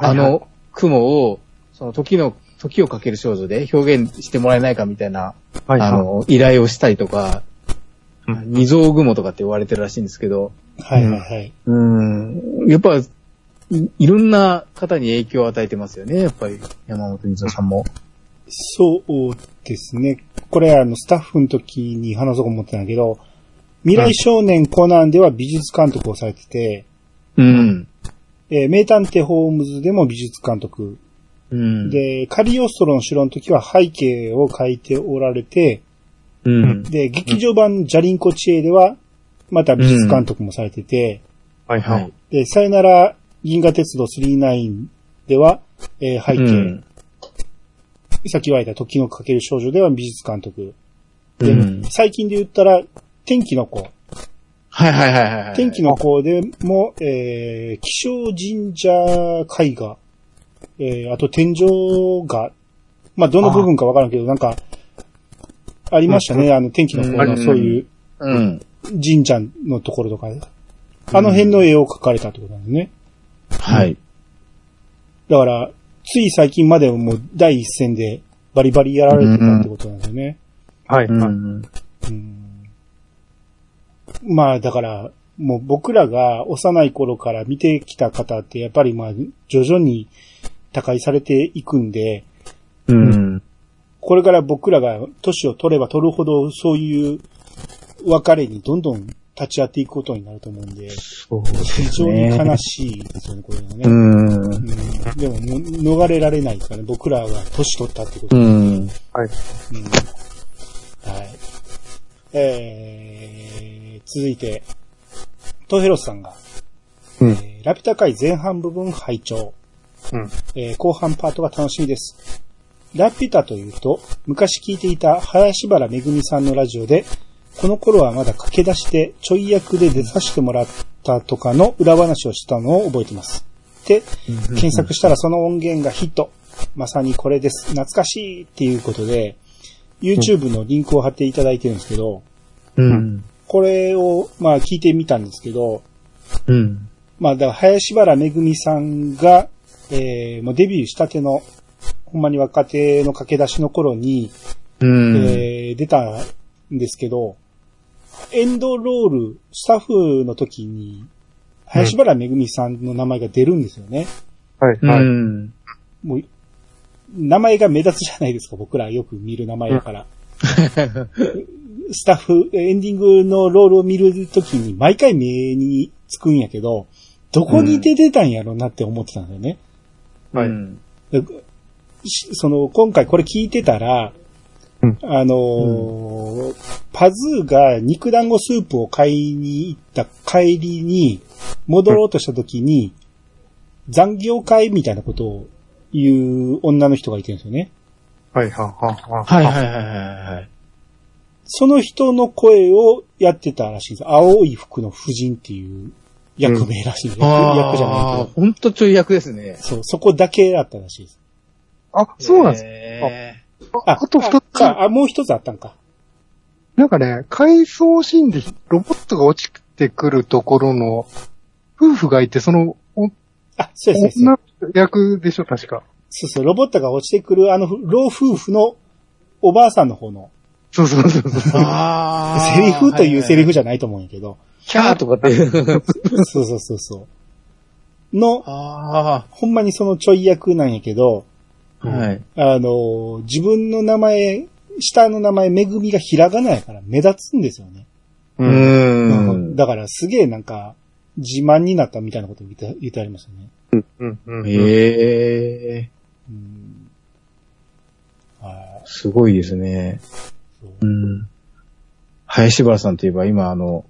あの、雲を、その時の、時をかける少女で表現してもらえないかみたいな、はいあの、依頼をしたりとか、うん。二蔵雲とかって言われてるらしいんですけど、はいはいはい。うん、やっぱ、いいろんな方に影響を与えてますよね、やっぱり、山本二蔵さんも。そうですね。これあの、スタッフの時に話そうと思ってたんだけど、未来少年コナンでは美術監督をされてて、うん。えー名探偵ホームズでも美術監督。うん。、で、カリオストロの城の時は背景を描いておられて、うん。で、劇場版ジャリンコ知恵では、また美術監督もされてて、ははいはいい。。で、さよなら銀河鉄道39では、えー背景、うんさっき言われた時のかける少女では美術監督。で、うん最近で言ったら、天気の子。はいはいはいはいはい。天気の子でも、えー、気象神社絵画、えー、あと天井画。まあ、どの部分かわからんけど、なんか、ありましたね。あの、天気の子のうんそういううん。神社のところとか。あの辺の絵を描かれたってことなんですね。はい。だから、つい最近までもう第一線でバリバリやられてたってことなんですよね。はいはい。うん。うんまあだから、もう僕らが幼い頃から見てきた方ってやっぱりまあ徐々に他界されていくんで、うん。これから僕らが年を取れば取るほどそういう別れにどんどん立ち会っていくことになると思うんで、そうです非常にね。悲しいですよね、これはね。うん。うんでも逃れられないから、僕らが年取ったってことでうん。うんはい。はい。えー、続いて、トヘロスさんが、うん。えーラピュタ回前半部分拝聴、うん。えー後半パートが楽しみです。ラピュタというと、昔聞いていた林原めぐみさんのラジオで、この頃はまだ駆け出してちょい役で出させてもらったとかの裏話をしたのを覚えています。で、検索したらその音源がヒット。まさにこれです。懐かしいっていうことで、YouTube のリンクを貼っていただいてるんですけど、うん。これを、まあ聞いてみたんですけど、うん。まあだから林原めぐみさんが、えー、もうデビューしたての、ほんまに若手の駆け出しの頃に、うん。えー、出たんですけど、エンドロール、スタッフの時に、林原めぐみさんの名前が出るんですよね。はい。うはい。ん。もう、名前が目立つじゃないですか、僕らよく見る名前だから。*laughs* スタッフ、エンディングのロールを見るときに毎回目につくんやけど、どこに出てたんやろなって思ってたんだよね。はいその、今回これ聞いてたら、うんあのーパズーが肉団子スープを買いに行った帰りに、戻ろうとしたときに、残業会みたいなことを言う女の人がいてるんですよね。はい。はい。はいはいはいはいはい。その人の声をやってたらしいです。青い服の婦人っていう役名らしい。役役じゃないああ、けど。ほんとちょい役ですね。そう、そこだけだったらしいです。あ、そうなんです。ね。あ、あと二つあ、あもう一つあったんか。なんかね、回想シーンでロボットが落ちてくるところの、夫婦がいて、その、おあ、そうです、そうです。女役でしょ、確か。そうそう、ロボットが落ちてくる、あの、老夫婦のおばあさんの方の、そうそうそうそう。あセリフというセリフじじゃないと思うんやけど、キャーとかっていう。そうそうそうそう。の、あほんまにそのちょい役なんやけど、あ。はい。あの、自分の名前、下の名前、めぐみがひらがなやから目立つんですよね。ううん。ーん。だからすげえなんか、自慢になったみたいなこと言って、言ってありましたね。うん。うん。へえ。うん。はい。すごいですね。そううん。林原さんといえば今あの、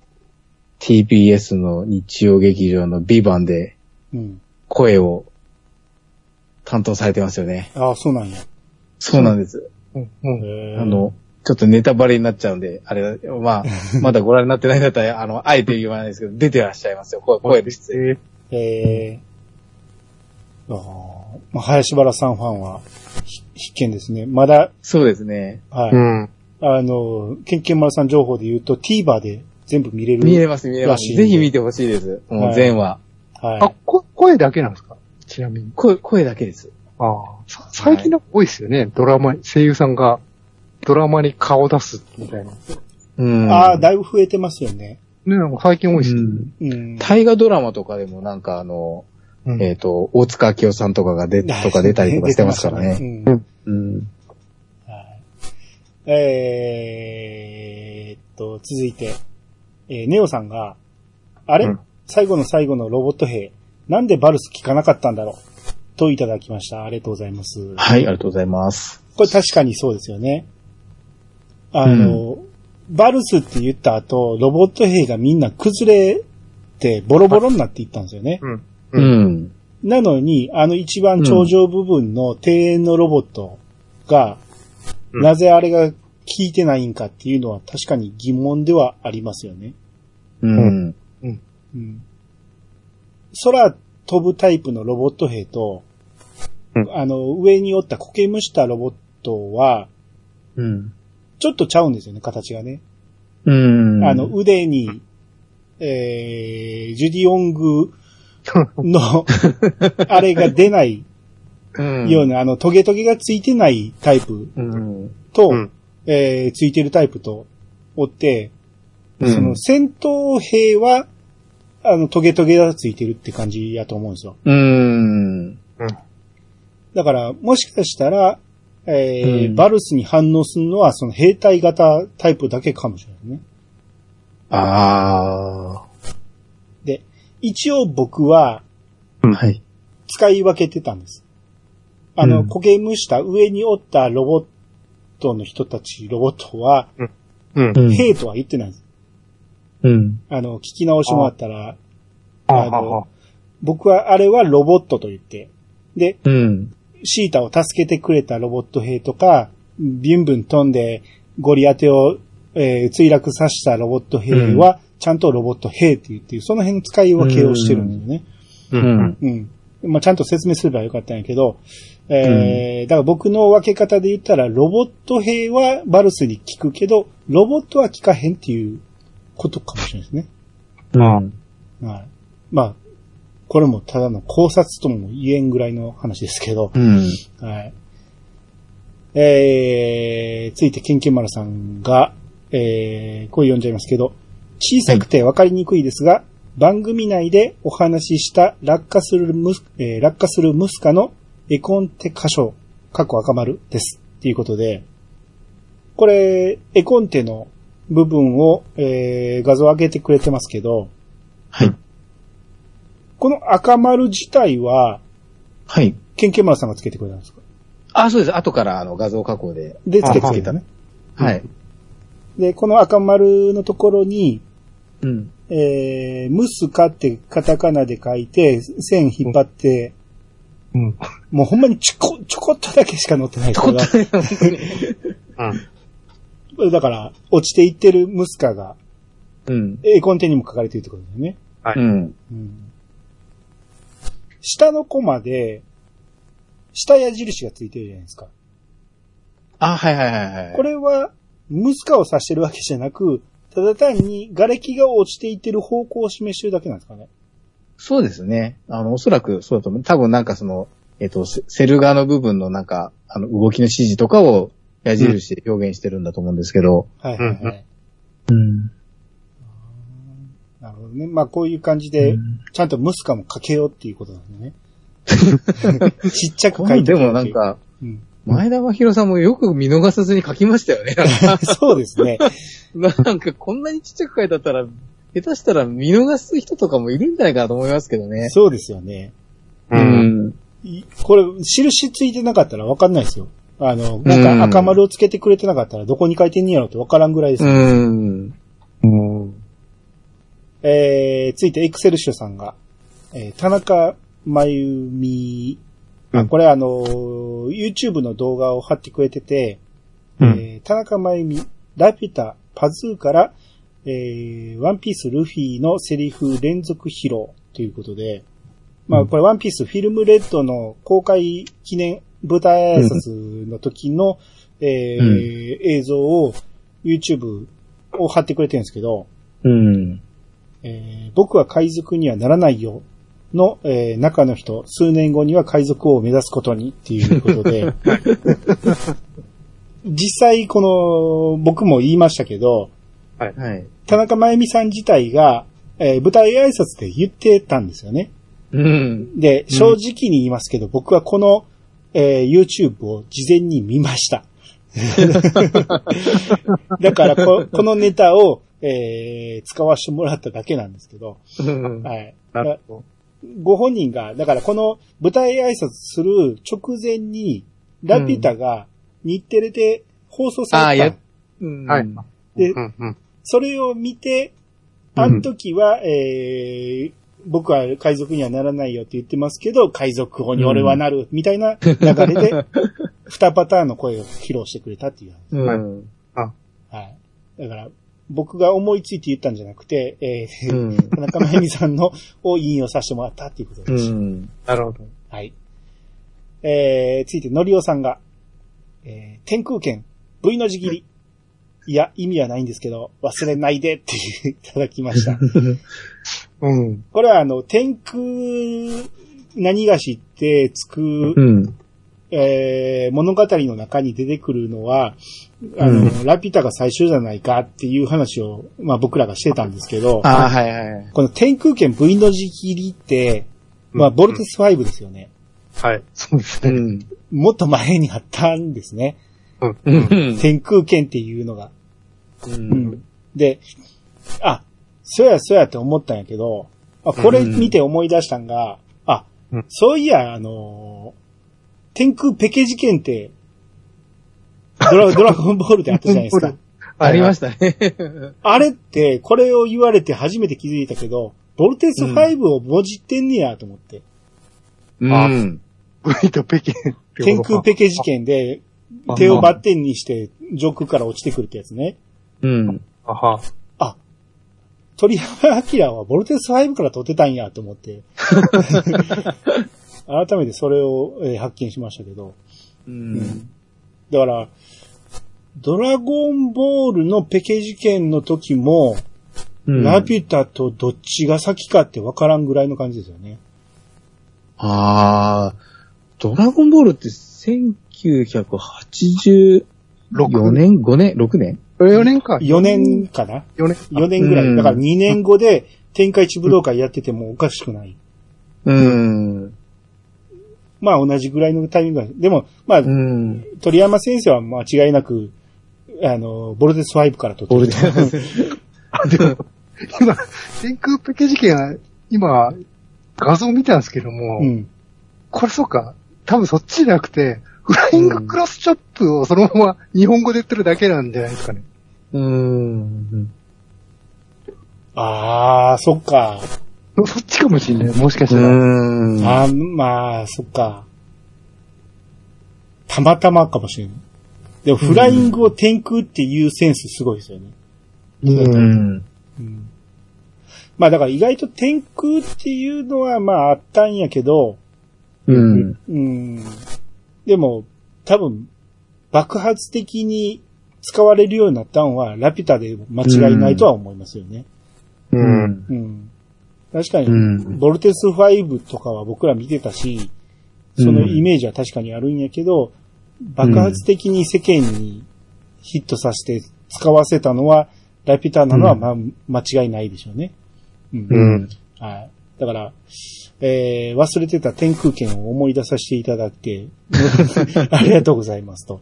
TBS の日曜劇場のビバンでうん。声を担当されてますよね。ああ、そうなんや。そうなんです。うん。うん。あの、ちょっとネタバレになっちゃうんで、あれ、まあ、*laughs* まだご覧になってないんだったら、あの、あえて言わないですけど、出てらっしゃいますよ。声声で出演。ええー、あーまあ、林原さんファンはひ必見ですね。まだ、そうですね。はい。うん。あの、ケンケン丸さん情報で言うと TVer で全部見れる。見えます、見えます。ぜひ見てほしいです。もう全話。はい。あ、こ、声だけなんですかちなみに。声、声だけです。ああ。さ最近の多いですよね。ドラマ、声優さんがドラマに顔出すみたいな。ね、うん。ああ、だいぶ増えてますよね。なんか最近多いですね。うん。うん。大河ドラマとかでもなんかあの、うんえっ、と、大塚明夫さんとかが出、とか出たりとかしてますからね。ねうん。うんはいえーっと、続いて、えーネオさんが、あれ、うん最後の最後のロボット兵、なんでバルス聞かなかったんだろう？といただきました。ありがとうございます。はい、ありがとうございます。これ確かにそうですよね。あの、バルスって言った後、ロボット兵がみんな崩れてボロボロになっていったんですよね。うん。ううん。ん。なのに、あの一番頂上部分の庭園のロボットが、うんなぜあれが効いてないんかっていうのは確かに疑問ではありますよね。うん。うん。空飛ぶタイプのロボット兵と、うんあの、上におった苔むしたロボットは、うん。ちょっとちゃうんですよね、形がね。うん。あの、腕に、えー、ジュディオングの、*laughs* あれが出ないうん、ような、あの、トゲトゲがついてないタイプうん。と、うんえーついてるタイプとおって、うんその戦闘兵は、あの、トゲトゲがついてるって感じやと思うんですよ。うん。だから、もしかしたら、えーうんバルスに反応するのは、その兵隊型タイプだけかもしれないね。あで、一応僕はあ。はい。使い分けてたんです。あの、うん焦げ蒸した上におったロボットの人たち、ロボットは、うん。うん。兵とは言ってないんです。うん。あの、聞き直してもらったら、ああの、僕はあれはロボットと言って、で、うん。シータを助けてくれたロボット兵とか、ビュンブン飛んでゴリ当てを、えー墜落させたロボット兵は、ちゃんとロボット兵って言ってその辺の使い分けをしてるんですよね。う。うんん。うん。まあ、ちゃんと説明すればよかったんやけど、えーだから僕の分け方で言ったら、ロボット兵はバルスに効くけど、ロボットは効かへんっていうことかもしれないですね。うん。はい。まあ、これもただの考察とも言えんぐらいの話ですけど、うん。はい。えー、ついてケンケンマルさんが、えー、こう読んじゃいますけど、小さくてわかりにくいですが、番組内でお話しした落下するムス、えー落下するムスカの絵コンテ箇所、過去赤丸です。っていうことで、これ、絵コンテの部分を、えー画像上げてくれてますけど、はい。この赤丸自体は、はい。ケンケンマルさんがつけてくれたんですか？あ、そうです。後からあの画像加工で。で、つけてあくれたね。はい。で、この赤丸のところに、うん。えー、ムスカってカタカナで書いて、線引っ張って、うん。もうほんまにちょこ、ちょこっとだけしか載ってないですけど、本当に。うん。だから、落ちていってるムスカが、うん。絵コンテにも書かれてるってことですよね。はいうん。うん。下のコマで、下矢印がついてるじゃないですか。あ、はいはいはいはい。これは、ムスカを指してるわけじゃなく、ただ単に瓦礫が落ちていってる方向を示してるだけなんですかね。そうですね。あの、おそらくそうだと思う。多分なんかその、えっ、と、セセル画の部分のなんか、あの、動きの指示とかを矢印で表現してるんだと思うんですけど。はいはいはい。うん。なるほどね。まあこういう感じで、ちゃんとムスカもかけようっていうことなんだね。*laughs* ちっちゃく書いてでもなん、か、うん、前田真宏さんもよく見逃さずに書きましたよね。*laughs* そうですね。*laughs* なんかこんなにちっちゃく書いてあったら、下手したら見逃す人とかもいるんじゃないかなと思いますけどね。そうですよね。う。うんこれ、印ついてなかったらわかんないですよ。あの、なんか赤丸をつけてくれてなかったらどこに書いてんねやろってわからんぐらいです。うん。うん。えー、ついてエクセルシュさんが、えー田中真由美、あ、うんこれあのー、YouTube の動画を貼ってくれてて、うんえー田中真由美、ラピュタ、パズーから、えー、ワンピースルフィのセリフ連続披露ということで、まあこれワンピースフィルムレッドの公開記念舞台挨拶の時の、えー映像を YouTube を貼ってくれてるんですけど、うん。えー僕は海賊にはならないよの、えー中の人、数年後には海賊王を目指すことにっていうことで、*laughs* 実際この、僕も言いましたけど、はい。田中真由美さん自体が、えー舞台挨拶で言ってたんですよね。うん。で、正直に言いますけど、僕はこの、えー YouTube を事前に見ました。*laughs* だからこ、このネタを、えー使わせてもらっただけなんですけど、うんはい。ご本人が、だからこの舞台挨拶する直前に、ラピュタが日テレで放送ああ、された、や、うんはいでど。うんうん。それを見て、あの時は、えー僕は海賊にはならないよって言ってますけど、海賊王に俺はなる、みたいな流れで、*laughs* 二パターンの声を披露してくれたっていう。うん。はい。だから、僕が思いついて言ったんじゃなくて、えーうん。田中真由美さんのを引用させてもらったっていうことうです。ん。なるほど。はい。えー、ついて、のりおさんが、えー、天空剣、V の字切り。いや、意味はないんですけど、忘れないでっていただきました。*laughs* うん。これはあの、天空何がしってつく、うん。えー物語の中に出てくるのは、あの、ラピュタが最初じゃないかっていう話を、まあ僕らがしてたんですけど、ああ、はいはい。この天空剣 V の字切りって、まあボルテス5ですよね。はい。そうですね。うん。もっと前にあったんですね。うん。うん。天空剣っていうのが。う。うんん。で、あ、そうやそうやって思ったんやけど、あ、これ見て思い出したんが、あうん、そういや、あのー天空ペケ事件って、ドラ、*laughs* ドラゴンボールであったじゃないですか。*laughs* ありましたね。*laughs* あれって、これを言われて初めて気づいたけど、ボルテス5をもじってんねやと思って。うん。ってことか天空ペケ事件で、あ手をバッテンにして上空から落ちてくるってやつね。うん。あは。あ、鳥山明はボルテス5から撮ってたんやと思って。*laughs* 改めてそれを、えー発見しましたけど。うん。だから、ドラゴンボールのペケ事件の時も、ラピュタとどっちが先かってわからんぐらいの感じですよね。ああ、ドラゴンボールって1984年 ?5 年 ?6 年？4年か。4年かな？4年。4年ぐらい。うんだから2年後で天下一武道会やっててもおかしくない。うん。まあ同じぐらいのタイミングが。でも、まあ、うん。鳥山先生は間違いなく、あの、ボルテス5から取ってる。*laughs* あ、でも、今、天空ペケ事件は、今、画像見たんですけども、うん。これそうか、多分そっちじゃなくて、フライングクロスチョップをそのまま日本語で言ってるだけなんじゃないですかね。うん。ああ、そっか。そっちかもしんない。もしかしたら。うん。あーまあ、そっか。たまたまかもしれない。でも、フライングを天空っていうセンスすごいですよね。うん。うん。まあだから意外と天空っていうのはまああったんやけど、うん。うん。でも、多分、爆発的に使われるようになったんは、ラピュタで間違いないとは思いますよね。う。うんん。うん。確かに、うんボルテス5とかは僕ら見てたし、そのイメージは確かにあるんやけど、爆発的に世間にヒットさせて使わせたのは、ラピュタなのは、まあ、間違いないでしょうね。うん。うん。はい。だから、えー、忘れてた天空圏を思い出させていただいて、*laughs* ありがとうございますと。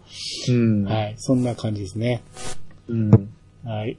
うん。はい。そんな感じですね。うん。はい。